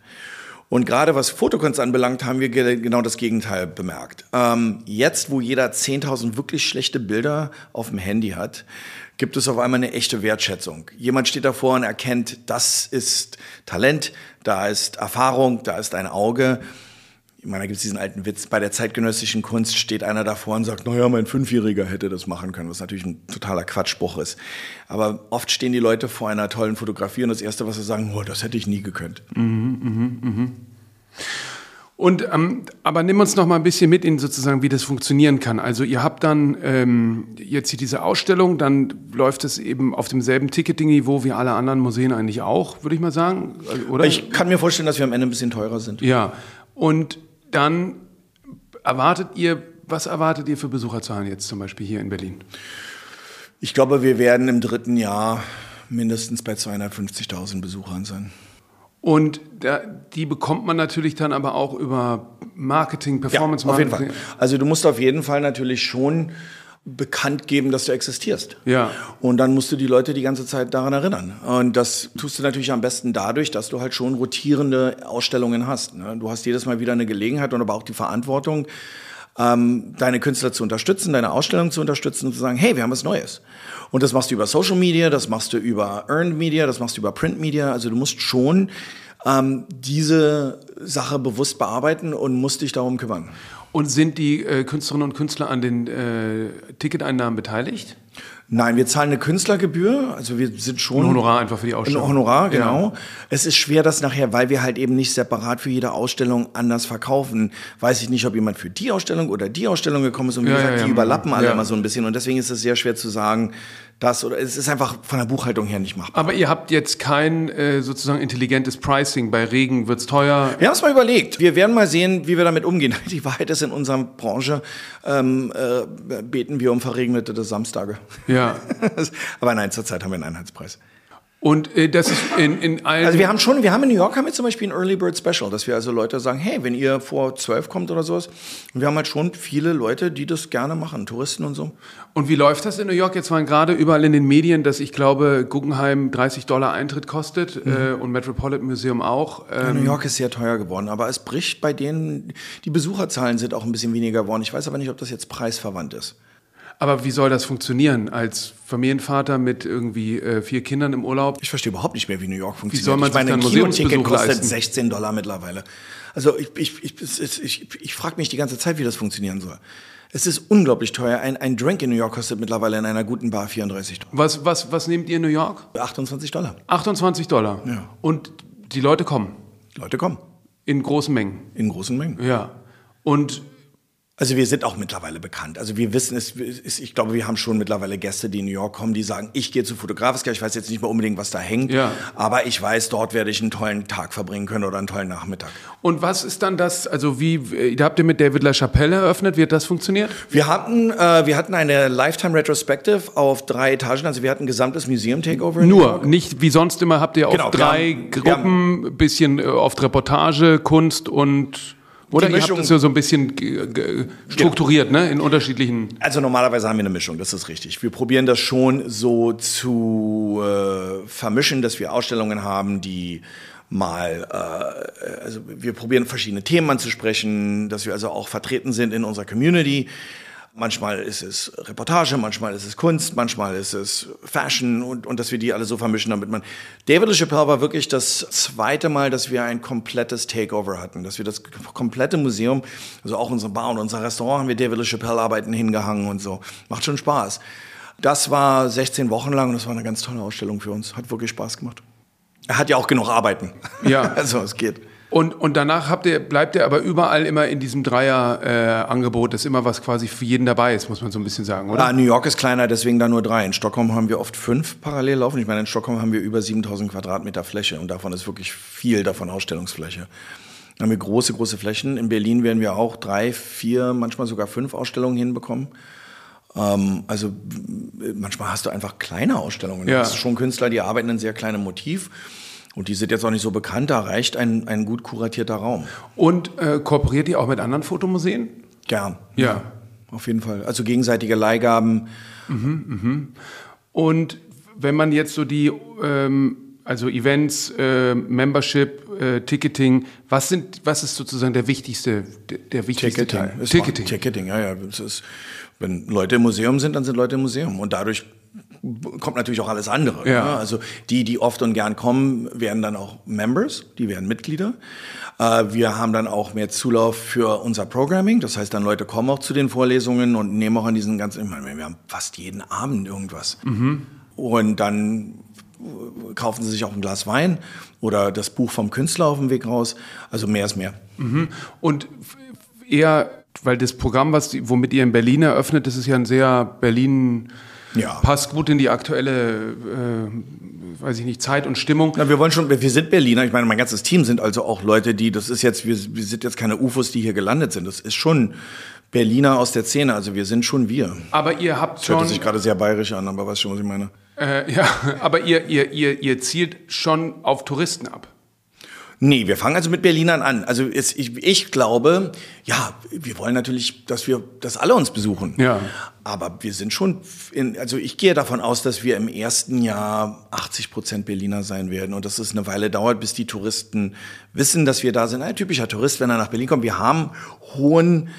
Und gerade was Fotokunst anbelangt, haben wir ge genau das Gegenteil bemerkt. Ähm, jetzt, wo jeder 10.000 wirklich schlechte Bilder auf dem Handy hat, gibt es auf einmal eine echte Wertschätzung. Jemand steht davor und erkennt, das ist Talent, da ist Erfahrung, da ist ein Auge. Ich meine, da gibt es diesen alten Witz, bei der zeitgenössischen Kunst steht einer davor und sagt, naja, mein Fünfjähriger hätte das machen können, was natürlich ein totaler Quatschspruch ist. Aber oft stehen die Leute vor einer tollen Fotografie und das Erste, was sie sagen, oh, das hätte ich nie gekönnt. Und ähm, aber nimm uns noch mal ein bisschen mit in sozusagen, wie das funktionieren kann. Also ihr habt dann ähm, jetzt hier diese Ausstellung, dann läuft es eben auf demselben Ticketing-Niveau wie alle anderen Museen eigentlich auch, würde ich mal sagen, oder? Ich kann mir vorstellen, dass wir am Ende ein bisschen teurer sind. ja. Und dann erwartet ihr, was erwartet ihr für Besucherzahlen jetzt zum Beispiel hier in Berlin? Ich glaube, wir werden im dritten Jahr mindestens bei 250.000 Besuchern sein. Und da, die bekommt man natürlich dann aber auch über Marketing, Performance auf jeden Marketing. Fall. Also du musst auf jeden Fall natürlich schon bekannt geben, dass du existierst. Ja. Und dann musst du die Leute die ganze Zeit daran erinnern. Und das tust du natürlich am besten dadurch, dass du halt schon rotierende Ausstellungen hast. Ne? Du hast jedes Mal wieder eine Gelegenheit und aber auch die Verantwortung, ähm, deine Künstler zu unterstützen, deine Ausstellung zu unterstützen und zu sagen, hey, wir haben was Neues. Und das machst du über Social Media, das machst du über Earned Media, das machst du über Print Media. Also du musst schon ähm, diese Sache bewusst bearbeiten und musst dich darum kümmern. Und sind die äh, Künstlerinnen und Künstler an den äh, Ticketeinnahmen beteiligt? Nein, wir zahlen eine Künstlergebühr, also wir sind schon. Ein Honorar einfach für die Ausstellung. Ein Honorar, genau. Ja. Es ist schwer, das nachher, weil wir halt eben nicht separat für jede Ausstellung anders verkaufen. Weiß ich nicht, ob jemand für die Ausstellung oder die Ausstellung gekommen ist und wie ja, gesagt, ja, die überlappen alle immer so ein bisschen und deswegen ist es sehr schwer zu sagen, das oder es ist einfach von der Buchhaltung her nicht machbar. Aber ihr habt jetzt kein äh, sozusagen intelligentes Pricing. Bei Regen wird's teuer. Wir haben es mal überlegt. Wir werden mal sehen, wie wir damit umgehen. Die Wahrheit ist, in unserer Branche ähm, äh, beten wir um verregnete Samstage. Ja. Aber nein, zurzeit haben wir einen Einheitspreis. Und äh, das ist in, in allen. Also wir haben schon, wir haben in New York haben wir zum Beispiel ein Early Bird Special, dass wir also Leute sagen, hey, wenn ihr vor zwölf kommt oder sowas, und wir haben halt schon viele Leute, die das gerne machen, Touristen und so. Und wie läuft das in New York? Jetzt waren gerade überall in den Medien, dass ich glaube, Guggenheim 30 Dollar Eintritt kostet mhm. äh, und Metropolitan Museum auch. Ähm ja, New York ist sehr teuer geworden, aber es bricht bei denen, die Besucherzahlen sind auch ein bisschen weniger geworden. Ich weiß aber nicht, ob das jetzt preisverwandt ist. Aber wie soll das funktionieren als Familienvater mit irgendwie äh, vier Kindern im Urlaub? Ich verstehe überhaupt nicht mehr, wie New York funktioniert. Wie soll man ich meine, ein Kino-Ticket kostet leisten? 16 Dollar mittlerweile. Also ich, ich, ich, ich, ich frage mich die ganze Zeit, wie das funktionieren soll. Es ist unglaublich teuer. Ein, ein Drink in New York kostet mittlerweile in einer guten Bar 34 Dollar. Was, was, was nehmt ihr in New York? 28 Dollar. 28 Dollar? Ja. Und die Leute kommen? Leute kommen. In großen Mengen? In großen Mengen. Ja. Und also wir sind auch mittlerweile bekannt. Also wir wissen es, ich glaube, wir haben schon mittlerweile Gäste, die in New York kommen, die sagen, ich gehe zu Fotografiska, ich weiß jetzt nicht mehr unbedingt, was da hängt, ja. aber ich weiß, dort werde ich einen tollen Tag verbringen können oder einen tollen Nachmittag. Und was ist dann das, also wie, da habt ihr mit David LaChapelle eröffnet, wie hat das funktioniert? Wir hatten, äh, wir hatten eine Lifetime Retrospective auf drei Etagen, also wir hatten ein gesamtes Museum Takeover. Nur, nicht wie sonst immer habt ihr auf genau, drei haben, Gruppen, bisschen äh, oft Reportage, Kunst und oder die ihr Mischung, habt es ja so ein bisschen strukturiert, ne, in unterschiedlichen. Also normalerweise haben wir eine Mischung, das ist richtig. Wir probieren das schon so zu äh, vermischen, dass wir Ausstellungen haben, die mal, äh, also wir probieren verschiedene Themen anzusprechen, dass wir also auch vertreten sind in unserer Community. Manchmal ist es Reportage, manchmal ist es Kunst, manchmal ist es Fashion und, und dass wir die alle so vermischen, damit man. David LaChapelle war wirklich das zweite Mal, dass wir ein komplettes Takeover hatten, dass wir das komplette Museum, also auch unsere Bar und unser Restaurant haben wir David LaChapelle Arbeiten hingehangen und so. Macht schon Spaß. Das war 16 Wochen lang und das war eine ganz tolle Ausstellung für uns. Hat wirklich Spaß gemacht. Er hat ja auch genug Arbeiten. Ja. also es geht. Und, und danach habt ihr, bleibt ihr aber überall immer in diesem Dreier-Angebot, äh, dass immer was quasi für jeden dabei ist, muss man so ein bisschen sagen, oder? Ah, New York ist kleiner, deswegen da nur drei. In Stockholm haben wir oft fünf parallel laufen. Ich meine, in Stockholm haben wir über 7000 Quadratmeter Fläche und davon ist wirklich viel davon Ausstellungsfläche. Dann haben wir große, große Flächen. In Berlin werden wir auch drei, vier, manchmal sogar fünf Ausstellungen hinbekommen. Ähm, also manchmal hast du einfach kleine Ausstellungen. Ja. Das ist schon Künstler, die arbeiten in sehr kleinem Motiv. Und die sind jetzt auch nicht so bekannt, da reicht ein, ein gut kuratierter Raum. Und äh, kooperiert ihr auch mit anderen Fotomuseen? Gern. Ja. ja. Auf jeden Fall. Also gegenseitige Leihgaben. Mhm, mhm. Und wenn man jetzt so die, ähm, also Events, äh, Membership, äh, Ticketing, was sind, was ist sozusagen der wichtigste, der, der wichtigste Ticketing. Teil? Ticketing. Ticketing, ja, ja. Ist, wenn Leute im Museum sind, dann sind Leute im Museum. Und dadurch kommt natürlich auch alles andere. Ja. Ne? Also die, die oft und gern kommen, werden dann auch Members, die werden Mitglieder. Äh, wir haben dann auch mehr Zulauf für unser Programming. Das heißt, dann Leute kommen auch zu den Vorlesungen und nehmen auch an diesen ganzen, ich meine, wir haben fast jeden Abend irgendwas. Mhm. Und dann kaufen sie sich auch ein Glas Wein oder das Buch vom Künstler auf dem Weg raus. Also mehr ist mehr. Mhm. Und eher, weil das Programm, was, womit ihr in Berlin eröffnet, das ist ja ein sehr Berlin ja. passt gut in die aktuelle, äh, weiß ich nicht, Zeit und Stimmung. Na, wir wollen schon, wir sind Berliner. Ich meine, mein ganzes Team sind also auch Leute, die, das ist jetzt, wir, wir sind jetzt keine UFOs, die hier gelandet sind. Das ist schon Berliner aus der Szene. Also wir sind schon wir. Aber ihr habt schon. Das hört sich gerade sehr bayerisch an, aber weißt schon, was ich meine? Äh, ja, aber ihr, ihr, ihr, ihr zielt schon auf Touristen ab. Nee, wir fangen also mit Berlinern an. Also jetzt, ich, ich glaube, ja, wir wollen natürlich, dass wir, dass alle uns besuchen. Ja. Aber wir sind schon, in, also ich gehe davon aus, dass wir im ersten Jahr 80 Prozent Berliner sein werden und dass es eine Weile dauert, bis die Touristen wissen, dass wir da sind. Ein typischer Tourist, wenn er nach Berlin kommt. Wir haben hohen,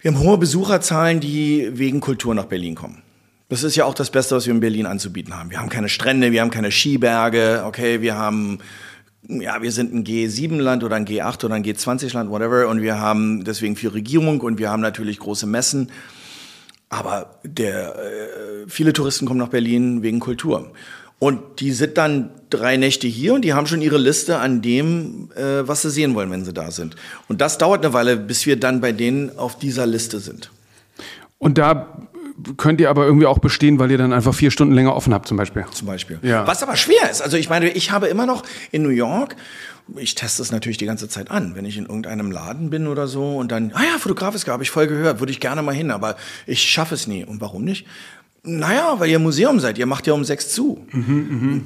wir haben hohe Besucherzahlen, die wegen Kultur nach Berlin kommen. Das ist ja auch das Beste, was wir in Berlin anzubieten haben. Wir haben keine Strände, wir haben keine Skiberge, okay, wir haben ja, wir sind ein G7-Land oder ein G8 oder ein G20-Land, whatever, und wir haben deswegen viel Regierung und wir haben natürlich große Messen. Aber der, äh, viele Touristen kommen nach Berlin wegen Kultur. Und die sind dann drei Nächte hier und die haben schon ihre Liste an dem, äh, was sie sehen wollen, wenn sie da sind. Und das dauert eine Weile, bis wir dann bei denen auf dieser Liste sind. Und da könnt ihr aber irgendwie auch bestehen, weil ihr dann einfach vier Stunden länger offen habt, zum Beispiel. Zum Beispiel. Ja. Was aber schwer ist. Also ich meine, ich habe immer noch in New York, ich teste es natürlich die ganze Zeit an, wenn ich in irgendeinem Laden bin oder so und dann, ah ja, Fotografiska habe ich voll gehört, würde ich gerne mal hin, aber ich schaffe es nie. Und warum nicht? Naja, weil ihr Museum seid. Ihr macht ja um sechs zu.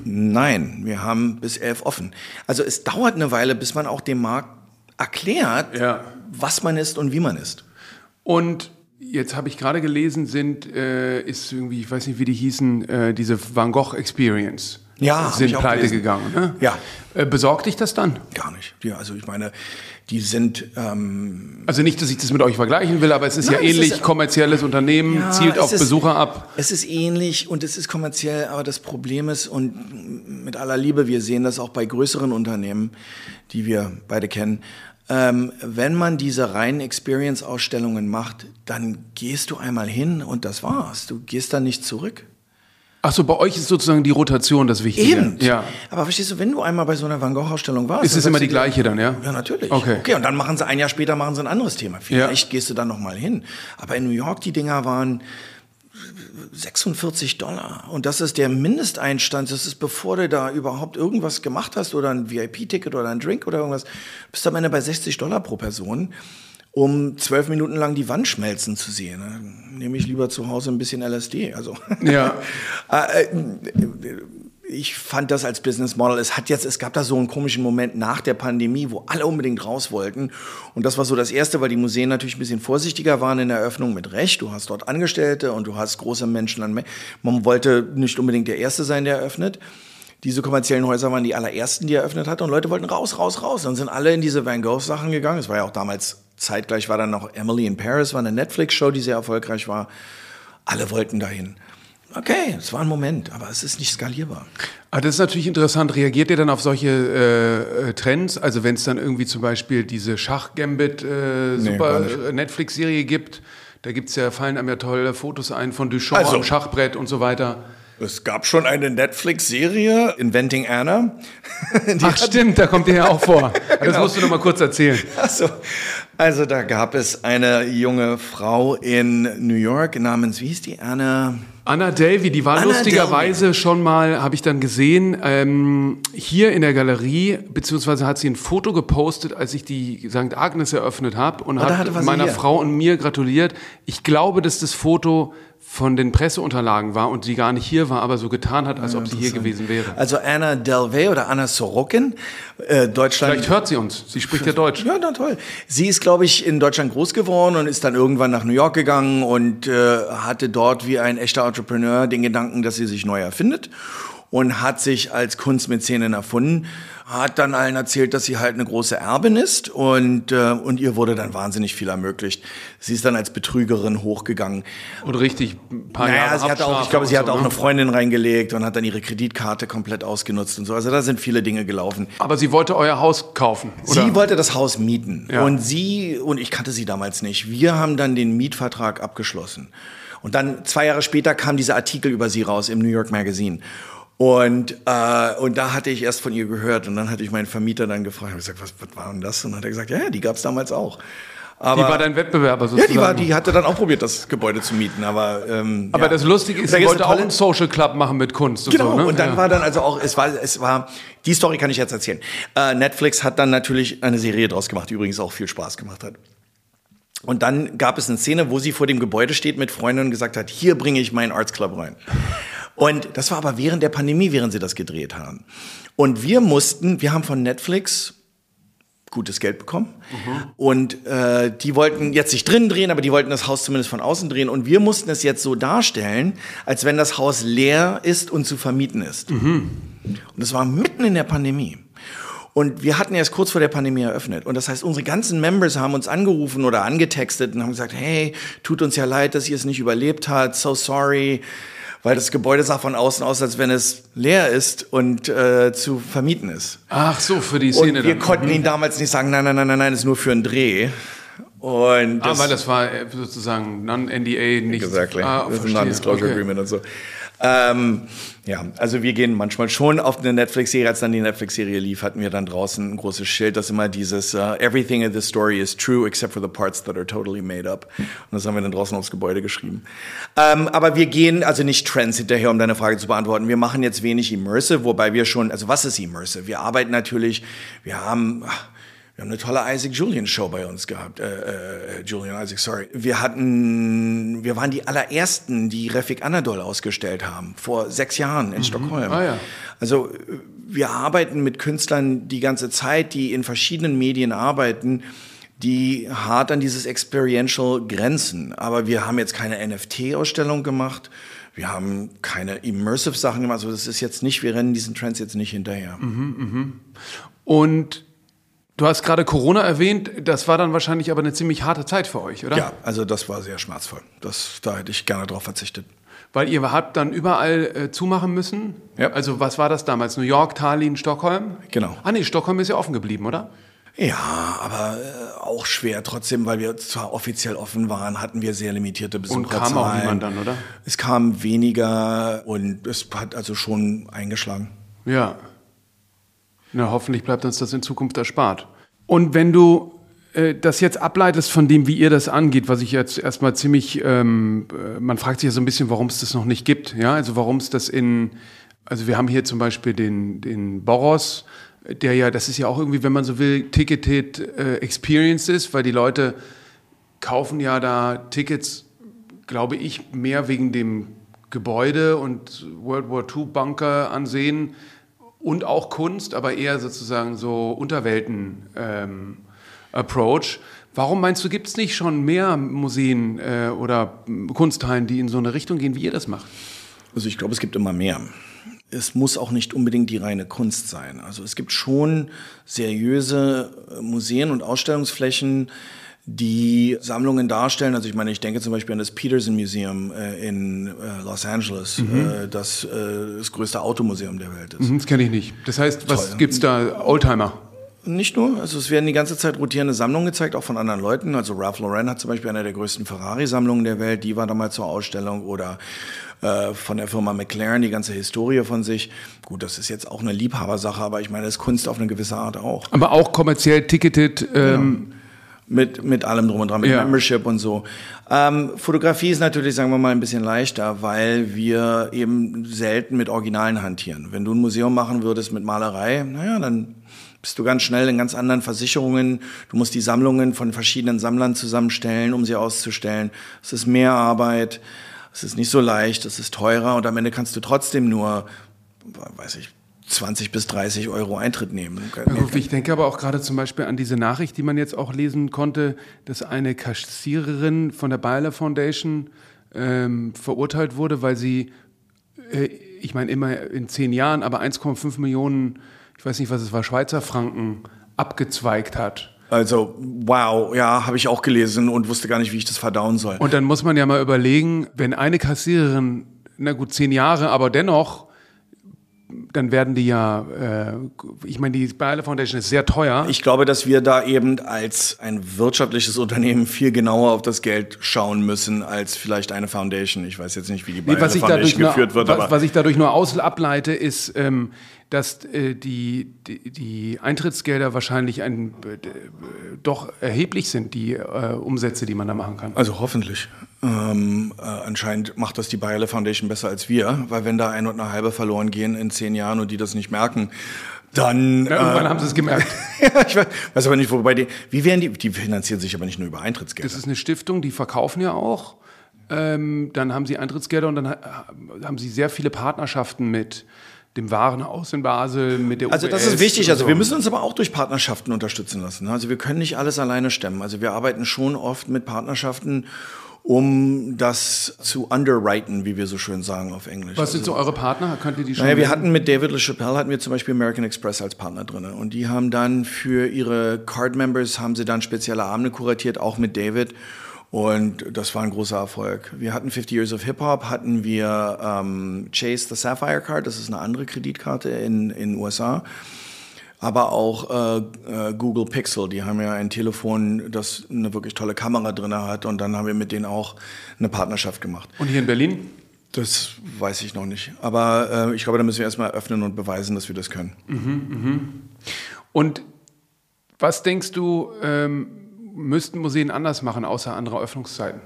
Nein, wir haben bis elf offen. Also es dauert eine Weile, bis man auch dem Markt erklärt, Ja. was man ist und wie man ist. Und jetzt habe ich gerade gelesen, sind, äh, ist irgendwie, ich weiß nicht, wie die hießen, äh, diese Van Gogh Experience. Ja, sind pleite gelesen. gegangen. Ne? Ja. Äh, besorgt dich das dann? Gar nicht. Ja, also ich meine, die sind ähm, Also nicht, dass ich das mit euch vergleichen will, aber es ist Nein, ja es ist ähnlich, ja- kommerzielles Unternehmen, Ja, zielt auf ist- Besucher ab. Es ist ähnlich und es ist kommerziell, aber das Problem ist, und mit aller Liebe, wir sehen das auch bei größeren Unternehmen, die wir beide kennen, ähm, wenn man diese reinen Experience-Ausstellungen macht, dann gehst du einmal hin und das war's. Du gehst dann nicht zurück. Ach so, bei euch ist sozusagen die Rotation das Wichtige. Eben. Ja. Aber verstehst du, wenn du einmal bei so einer Van Gogh-Ausstellung warst, Ist es immer die gleiche dann, ja? Ja, natürlich. Okay. okay, und dann machen sie ein Jahr später machen sie ein anderes Thema. Vielleicht gehst du dann noch mal hin. Aber in New York, die Dinger waren 46 Dollar. Und das ist der Mindesteinstand. Das ist bevor du da überhaupt irgendwas gemacht hast oder ein VIP-Ticket oder ein Drink oder irgendwas. Bist du am Ende bei 60 Dollar pro Person, um zwölf Minuten lang die Wand schmelzen zu sehen. Dann nehme ich lieber zu Hause ein bisschen LSD. Also. Ja. Ich fand das als Business Model. Es hat jetzt, es gab da so einen komischen Moment nach der Pandemie, wo alle unbedingt raus wollten. Und das war so das erste, weil die Museen natürlich ein bisschen vorsichtiger waren in der Eröffnung mit Recht. Du hast dort Angestellte und du hast große Menschen an. Man wollte nicht unbedingt der Erste sein, der eröffnet. Diese kommerziellen Häuser waren die allerersten, die eröffnet hat und Leute wollten raus, raus, raus. Dann sind alle in diese Van Gogh Sachen gegangen. Es war ja auch damals zeitgleich war dann noch Emily in Paris, war eine Netflix Show, die sehr erfolgreich war. Alle wollten dahin. Okay, es war ein Moment, aber es ist nicht skalierbar. Aber das ist natürlich interessant. Reagiert ihr dann auf solche äh, äh, Trends? Also wenn es dann irgendwie zum Beispiel diese Schach-Gambit äh, nicht. äh, gibt, da gibt's ja, fallen einem ja tolle Fotos ein von Duchamp Also- am Schachbrett und so weiter. Es gab schon eine Netflix-Serie, Inventing Anna. Ach stimmt, da kommt ihr ja auch vor. Das Genau. musst du noch mal kurz erzählen. Also, also da gab es eine junge Frau in New York namens, wie hieß die, Anna? Anna Delvey, die war Anna lustigerweise schon mal, habe ich dann gesehen, ähm, hier in der Galerie, beziehungsweise hat sie ein Foto gepostet, als ich die St. Agnes eröffnet habe und hat hatte- war sie meiner. Frau und mir gratuliert. Ich glaube, dass das Foto von den Presseunterlagen war und sie gar nicht hier war, aber so getan hat, als ob sie hier gewesen wäre. Also Anna Delvey oder Anna Sorokin, äh, Deutschland. Vielleicht hört sie uns. Sie spricht ja Deutsch. Ja, na toll. Sie ist, glaube ich, in Deutschland groß geworden und ist dann irgendwann nach New York gegangen und äh, hatte dort wie ein echter Entrepreneur den Gedanken, dass sie sich neu erfindet und hat sich als Kunstmäzenin erfunden, hat dann allen erzählt, dass sie halt eine große Erbin ist und, äh, und ihr wurde dann wahnsinnig viel ermöglicht. Sie ist dann als Betrügerin hochgegangen. Und richtig ein paar Naja, Jahre sie hatte auch, ich glaube, sie hat so, auch ne? eine Freundin reingelegt und hat dann ihre Kreditkarte komplett ausgenutzt und so. Also da sind viele Dinge gelaufen. Aber sie wollte euer Haus kaufen, oder? Sie wollte das Haus mieten. Ja. Und sie, und ich kannte sie damals nicht, wir haben dann den Mietvertrag abgeschlossen. Und dann zwei Jahre später kam dieser Artikel über sie raus im New York Magazine. Und, äh, und da hatte ich erst von ihr gehört und dann hatte ich meinen Vermieter dann gefragt, hab gesagt, was, was war denn das? Und dann hat er gesagt, ja, ja, die gab's damals auch. Aber, die war dein Wettbewerber ja, sozusagen. die, war, die hatte dann auch probiert, das Gebäude zu mieten. Aber, ähm, Aber ja. das Lustige ist, sie wollte auch einen Social Club machen mit Kunst. Und Genau, so, ne? und dann ja. war dann also auch, es war, es war, die Story kann ich jetzt erzählen. Äh, Netflix hat dann natürlich eine Serie draus gemacht, die übrigens auch viel Spaß gemacht hat. Und dann gab es eine Szene, wo sie vor dem Gebäude steht mit Freunden und gesagt hat, hier bringe ich meinen Arts Club rein. Und das war aber während der Pandemie, während sie das gedreht haben. Und wir mussten, wir haben von Netflix gutes Geld bekommen. Und äh, die wollten jetzt nicht drin drehen, aber die wollten das Haus zumindest von außen drehen. Und wir mussten es jetzt so darstellen, als wenn das Haus leer ist und zu vermieten ist. Und das war mitten in der Pandemie. Und wir hatten erst kurz vor der Pandemie eröffnet. Und das heißt, unsere ganzen Members haben uns angerufen oder angetextet und haben gesagt, hey, tut uns ja leid, dass ihr es nicht überlebt habt, so sorry. Weil das Gebäude sah von außen aus, als wenn es leer ist und äh, zu vermieten ist. Ach so, für die Szene Und wir dann. konnten ihnen damals nicht sagen, nein, nein, nein, nein, nein, ist nur für einen Dreh. Und das, ah, weil das war äh, sozusagen Non-NDA, nicht... Exactly. Ah, das ist ein Non-Disclosure okay. Agreement und so. Ähm, ja, also wir gehen manchmal schon auf eine Netflix-Serie. Als dann die Netflix-Serie lief, hatten wir dann draußen ein großes Schild, das immer dieses uh, Everything in this story is true except for the parts that are totally made up. Und das haben wir dann draußen aufs Gebäude geschrieben. Ähm, aber wir gehen also nicht Trends hinterher, um deine Frage zu beantworten. Wir machen jetzt wenig Immersive, wobei wir schon, also was ist Immersive? Wir arbeiten natürlich, wir haben... Ach, wir haben eine tolle Isaac Julian Show bei uns gehabt. Äh, äh, Julian Isaac, sorry. Wir hatten, wir waren die allerersten, die Refik Anadol ausgestellt haben vor sechs Jahren in mhm. Stockholm. Ah, ja. Also wir arbeiten mit Künstlern die ganze Zeit, die in verschiedenen Medien arbeiten die hart an dieses Experiential grenzen. Aber wir haben jetzt keine NFT-Ausstellung gemacht. Wir haben keine Immersive Sachen gemacht. Also das ist jetzt nicht, wir rennen diesen Trends jetzt nicht hinterher. Mhm, mh. Und Du hast gerade Corona erwähnt, das war dann wahrscheinlich aber eine ziemlich harte Zeit für euch, oder? Ja, also das war sehr schmerzvoll. Das, da hätte ich gerne drauf verzichtet. Weil ihr habt dann überall äh, zumachen müssen? Ja. Also was war das damals? New York, Tallinn, Stockholm? Genau. Ah nee, Stockholm ist ja offen geblieben, oder? Ja, aber äh, auch schwer. Trotzdem, weil wir zwar offiziell offen waren, hatten wir sehr limitierte Besucherzahlen. Und kam auch niemand dann, oder? Es kam weniger und es hat also schon eingeschlagen. Ja. Na, hoffentlich bleibt uns das in Zukunft erspart. Und wenn du äh, das jetzt ableitest von dem, wie ihr das angeht, was ich jetzt erstmal ziemlich, ähm, äh, man fragt sich ja so ein bisschen, warum es das noch nicht gibt. Ja, also warum es das in, also wir haben hier zum Beispiel den, den Boros, der ja, das ist ja auch irgendwie, wenn man so will, Ticketed äh, Experience ist, weil die Leute kaufen ja da Tickets, glaube ich, mehr wegen dem Gebäude und World War II Bunker ansehen und auch Kunst, aber eher sozusagen so Unterwelten-Approach. Ähm, Warum meinst du, gibt es nicht schon mehr Museen äh, oder Kunsthallen, die in so eine Richtung gehen, wie ihr das macht? Also ich glaube, es gibt immer mehr. Es muss auch nicht unbedingt die reine Kunst sein. Also es gibt schon seriöse Museen und Ausstellungsflächen, die Sammlungen darstellen. Also ich meine, ich denke zum Beispiel an das Peterson Museum äh, in äh, Los Angeles, mhm. äh, das äh, das größte Automuseum der Welt ist. Mhm, das kenne ich nicht. Das heißt, was Toll. gibt's da? Oldtimer? Nicht nur, also es werden die ganze Zeit rotierende Sammlungen gezeigt, auch von anderen Leuten. Also Ralph Lauren hat zum Beispiel eine der größten Ferrari-Sammlungen der Welt, die war damals zur Ausstellung oder äh, von der Firma McLaren die ganze Historie von sich. Gut, das ist jetzt auch eine Liebhabersache, aber ich meine, das ist Kunst auf eine gewisse Art auch. Aber auch kommerziell ticketed. Ähm genau mit, mit allem drum und dran, mit ja. Membership und so. Ähm, Fotografie ist natürlich, sagen wir mal, ein bisschen leichter, weil wir eben selten mit Originalen hantieren. Wenn du ein Museum machen würdest mit Malerei, naja, dann bist du ganz schnell in ganz anderen Versicherungen. Du musst die Sammlungen von verschiedenen Sammlern zusammenstellen, um sie auszustellen. Es ist mehr Arbeit, es ist nicht so leicht, es ist teurer und am Ende kannst du trotzdem nur, weiß ich, 20 bis 30 Euro Eintritt nehmen. Ich denke aber auch gerade zum Beispiel an diese Nachricht, die man jetzt auch lesen konnte, dass eine Kassiererin von der Bayer Foundation ähm, verurteilt wurde, weil sie, äh, ich meine immer in zehn Jahren, aber 1,5 Millionen, ich weiß nicht, was es war, Schweizer Franken abgezweigt hat. Also, wow, ja, habe ich auch gelesen und wusste gar nicht, wie ich das verdauen soll. Und dann muss man ja mal überlegen, wenn eine Kassiererin, na gut, zehn Jahre, aber dennoch dann werden die ja, äh, ich meine, die Bayer Foundation ist sehr teuer. Ich glaube, dass wir da eben als ein wirtschaftliches Unternehmen viel genauer auf das Geld schauen müssen als vielleicht eine Foundation. Ich weiß jetzt nicht, wie die Bayer nee, Foundation geführt nur, wird. Was, was, ich dadurch nur aus ableite, ist, ähm, dass äh, die, die, die, Eintrittsgelder wahrscheinlich ein, äh, doch erheblich sind, die äh, Umsätze, die man da machen kann. Also hoffentlich. Ähm, äh, anscheinend macht das die Bayerle Foundation besser als wir, weil wenn da ein und eine halbe verloren gehen in zehn Jahren und die das nicht merken, dann. Ja, irgendwann äh, haben sie es gemerkt. ja, ich weiß, weiß aber nicht, wobei die. Wie werden die? Die finanzieren sich aber nicht nur über Eintrittsgelder. Das ist eine Stiftung, die verkaufen ja auch. Ähm, dann haben sie Eintrittsgelder und dann haben sie sehr viele Partnerschaften mit dem Warenhaus in Basel, mit der Also das ist wichtig. Also wir müssen uns aber auch durch Partnerschaften unterstützen lassen. Also wir können nicht alles alleine stemmen. Also wir arbeiten schon oft mit Partnerschaften um das zu underwriten, wie wir so schön sagen auf Englisch. Was sind also, so eure Partner? Könnt ihr die schon? Naja, wir hatten mit David LaChapelle hatten wir zum Beispiel American Express als Partner drin und die haben dann für ihre Card Members haben sie dann spezielle Abende kuratiert, auch mit David. Und das war ein großer Erfolg. Wir hatten 50 Years of Hip Hop, hatten wir ähm, Chase the Sapphire Card, das ist eine andere Kreditkarte in den USA. Aber auch äh, äh, Google Pixel. Die haben ja ein Telefon, das eine wirklich tolle Kamera drin hat und dann haben wir mit denen auch eine Partnerschaft gemacht. Und hier in Berlin? Das weiß ich noch nicht. Aber äh, ich glaube, da müssen wir erstmal öffnen und beweisen, dass wir das können. Mhm, mh. Und was denkst du, ähm, müssten Museen anders machen, außer andere Öffnungszeiten?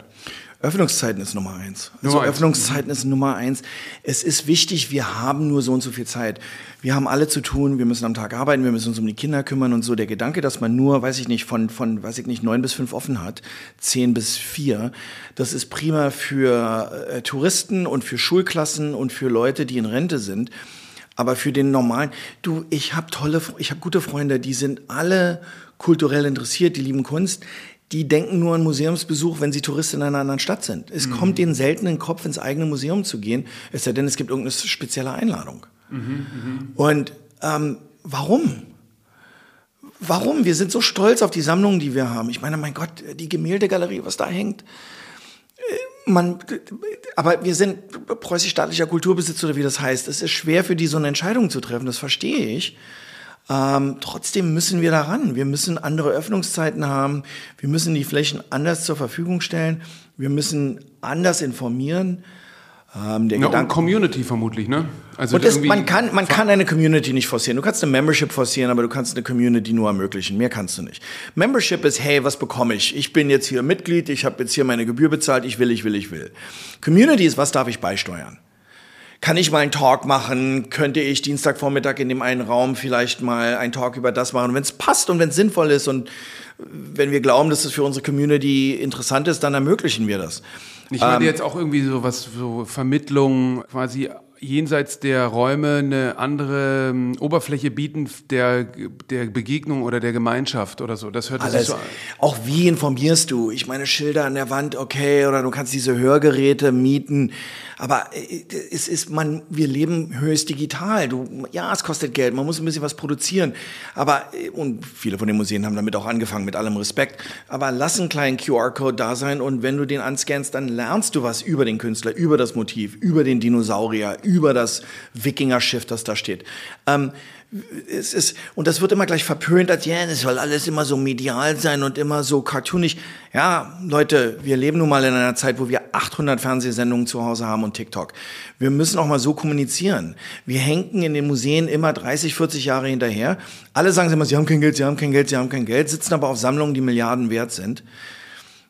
Öffnungszeiten ist Nummer eins. Also Nummer eins. Öffnungszeiten ist Nummer eins. Es ist wichtig, wir haben nur so und so viel Zeit. Wir haben alle zu tun, wir müssen am Tag arbeiten, wir müssen uns um die Kinder kümmern und so. Der Gedanke, dass man nur, weiß ich nicht, von, von weiß ich nicht, neun bis fünf offen hat, zehn bis vier, das ist prima für äh, Touristen und für Schulklassen und für Leute, die in Rente sind. Aber für den normalen, du, ich habe tolle, ich habe gute Freunde, die sind alle kulturell interessiert, die lieben Kunst. Die denken nur an Museumsbesuch, wenn sie Tourist in einer anderen Stadt sind. Es kommt denen selten in den Kopf, ins eigene Museum zu gehen, es sei denn, es gibt irgendeine spezielle Einladung. Und ähm, warum? Warum? Wir sind so stolz auf die Sammlungen, die wir haben. Ich meine, mein Gott, die Gemäldegalerie, was da hängt. Äh, Man, aber wir sind preußisch-staatlicher Kulturbesitz oder wie das heißt. Es ist schwer für die so eine Entscheidung zu treffen, das verstehe ich. Ähm, trotzdem müssen wir daran. Wir müssen andere Öffnungszeiten haben. Wir müssen die Flächen anders zur Verfügung stellen. Wir müssen anders informieren. Ähm, der Ja, und Gedanke, Community vermutlich, ne? Also und das, man, kann, man kann eine Community nicht forcieren. Du kannst eine Membership forcieren, aber du kannst eine Community nur ermöglichen. Mehr kannst du nicht. Membership ist, hey, was bekomme ich? Ich bin jetzt hier Mitglied, ich habe jetzt hier meine Gebühr bezahlt, ich will, ich will, ich will. Community ist, was darf ich beisteuern? Kann ich mal einen Talk machen? Könnte ich Dienstagvormittag in dem einen Raum vielleicht mal einen Talk über das machen? Wenn es passt und wenn es sinnvoll ist und wenn wir glauben, dass es für unsere Community interessant ist, dann ermöglichen wir das. Ich meine Ähm, jetzt auch irgendwie so was, so Vermittlung quasi jenseits der Räume eine andere ähm, Oberfläche bieten der, der Begegnung oder der Gemeinschaft oder so. Das hört sich Alles. so an. Auch wie informierst du? Ich meine, Schilder an der Wand, okay, oder du kannst diese Hörgeräte mieten. Aber äh, es ist, man, wir leben höchst digital. Du, ja, es kostet Geld, man muss ein bisschen was produzieren. Aber, äh, und viele von den Museen haben damit auch angefangen, mit allem Respekt. Aber lass einen kleinen QR-Code da sein und wenn du den anscannst, dann lernst du was über den Künstler, über das Motiv, über den Dinosaurier, über das Wikinger-Schiff, das da steht. Ähm, es ist, und das wird immer gleich verpönt, als ja, es soll alles immer so medial sein und immer so cartoonig. Ja, Leute, wir leben nun mal in einer Zeit, wo wir 800 Fernsehsendungen zu Hause haben und TikTok. Wir müssen auch mal so kommunizieren. Wir hängen in den Museen immer 30, 40 Jahre hinterher. Alle sagen immer, sie haben kein Geld, sie haben kein Geld, sie haben kein Geld, sitzen aber auf Sammlungen, die Milliarden wert sind.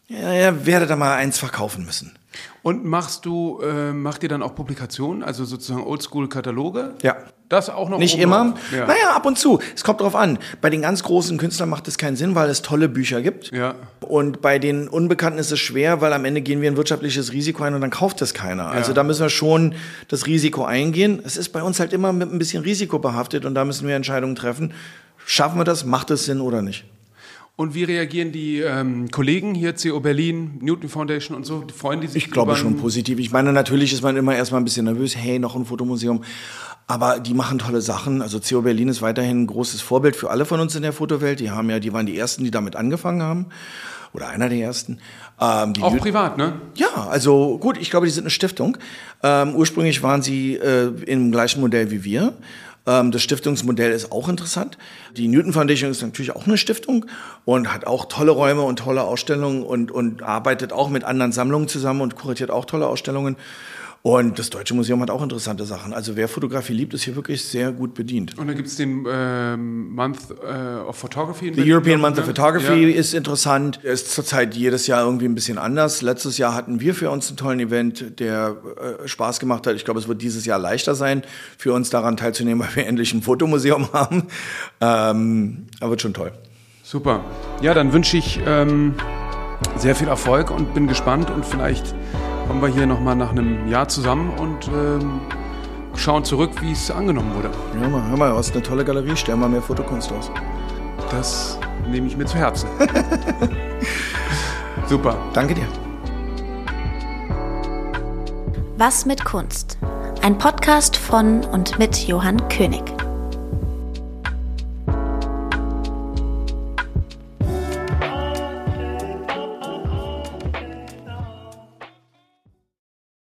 Ja, ja, werde da mal eins verkaufen müssen. Und machst du, äh, macht ihr dann auch Publikationen, also sozusagen Oldschool-Kataloge? Ja. Das auch noch Nicht immer. Ja. Naja, ab und zu. Es kommt drauf an. Bei den ganz großen Künstlern macht es keinen Sinn, weil es tolle Bücher gibt. Ja. Und bei den Unbekannten ist es schwer, weil am Ende gehen wir ein wirtschaftliches Risiko ein und dann kauft es keiner. Also da müssen wir schon das Risiko eingehen. Es ist bei uns halt immer mit ein bisschen Risiko behaftet und da müssen wir Entscheidungen treffen. Schaffen wir das? Macht es Sinn oder nicht? Und wie reagieren die ähm, Kollegen hier, CO Berlin, Newton Foundation und so? Freuen die sich? Ich glaube schon positiv. Ich meine, natürlich ist man immer erstmal ein bisschen nervös. Hey, noch ein Fotomuseum. Aber die machen tolle Sachen. Also CO Berlin ist weiterhin ein großes Vorbild für alle von uns in der Fotowelt. Die haben ja, die waren die ersten, die damit angefangen haben. Oder einer der ersten. Ähm, Auch Lü- privat, ne? ja, also gut, ich glaube, die sind eine Stiftung. Ähm, ursprünglich waren sie äh, im gleichen Modell wie wir. Ähm, das Stiftungsmodell ist auch interessant. Die Newton Foundation ist natürlich auch eine Stiftung und hat auch tolle Räume und tolle Ausstellungen und, und arbeitet auch mit anderen Sammlungen zusammen und kuratiert auch tolle Ausstellungen. Und das Deutsche Museum hat auch interessante Sachen. Also wer Fotografie liebt, ist hier wirklich sehr gut bedient. Und dann gibt es den ähm, Month äh, of Photography. in The European Month of ne? Photography Ja. ist interessant. Er ist zurzeit jedes Jahr irgendwie ein bisschen anders. Letztes Jahr hatten wir für uns einen tollen Event, der äh, Spaß gemacht hat. Ich glaube, es wird dieses Jahr leichter sein, für uns daran teilzunehmen, weil wir endlich ein Fotomuseum haben. Ähm, aber wird schon toll. Super. Ja, dann wünsche ich ähm, sehr viel Erfolg und bin gespannt und vielleicht kommen wir hier nochmal nach einem Jahr zusammen und ähm, schauen zurück, wie es angenommen wurde. Hör mal, hör mal, du hast eine tolle Galerie. Stell mal mehr Fotokunst aus. Das nehme ich mir zu Herzen. Super. Danke dir. Was mit Kunst? Ein Podcast von und mit Johann König.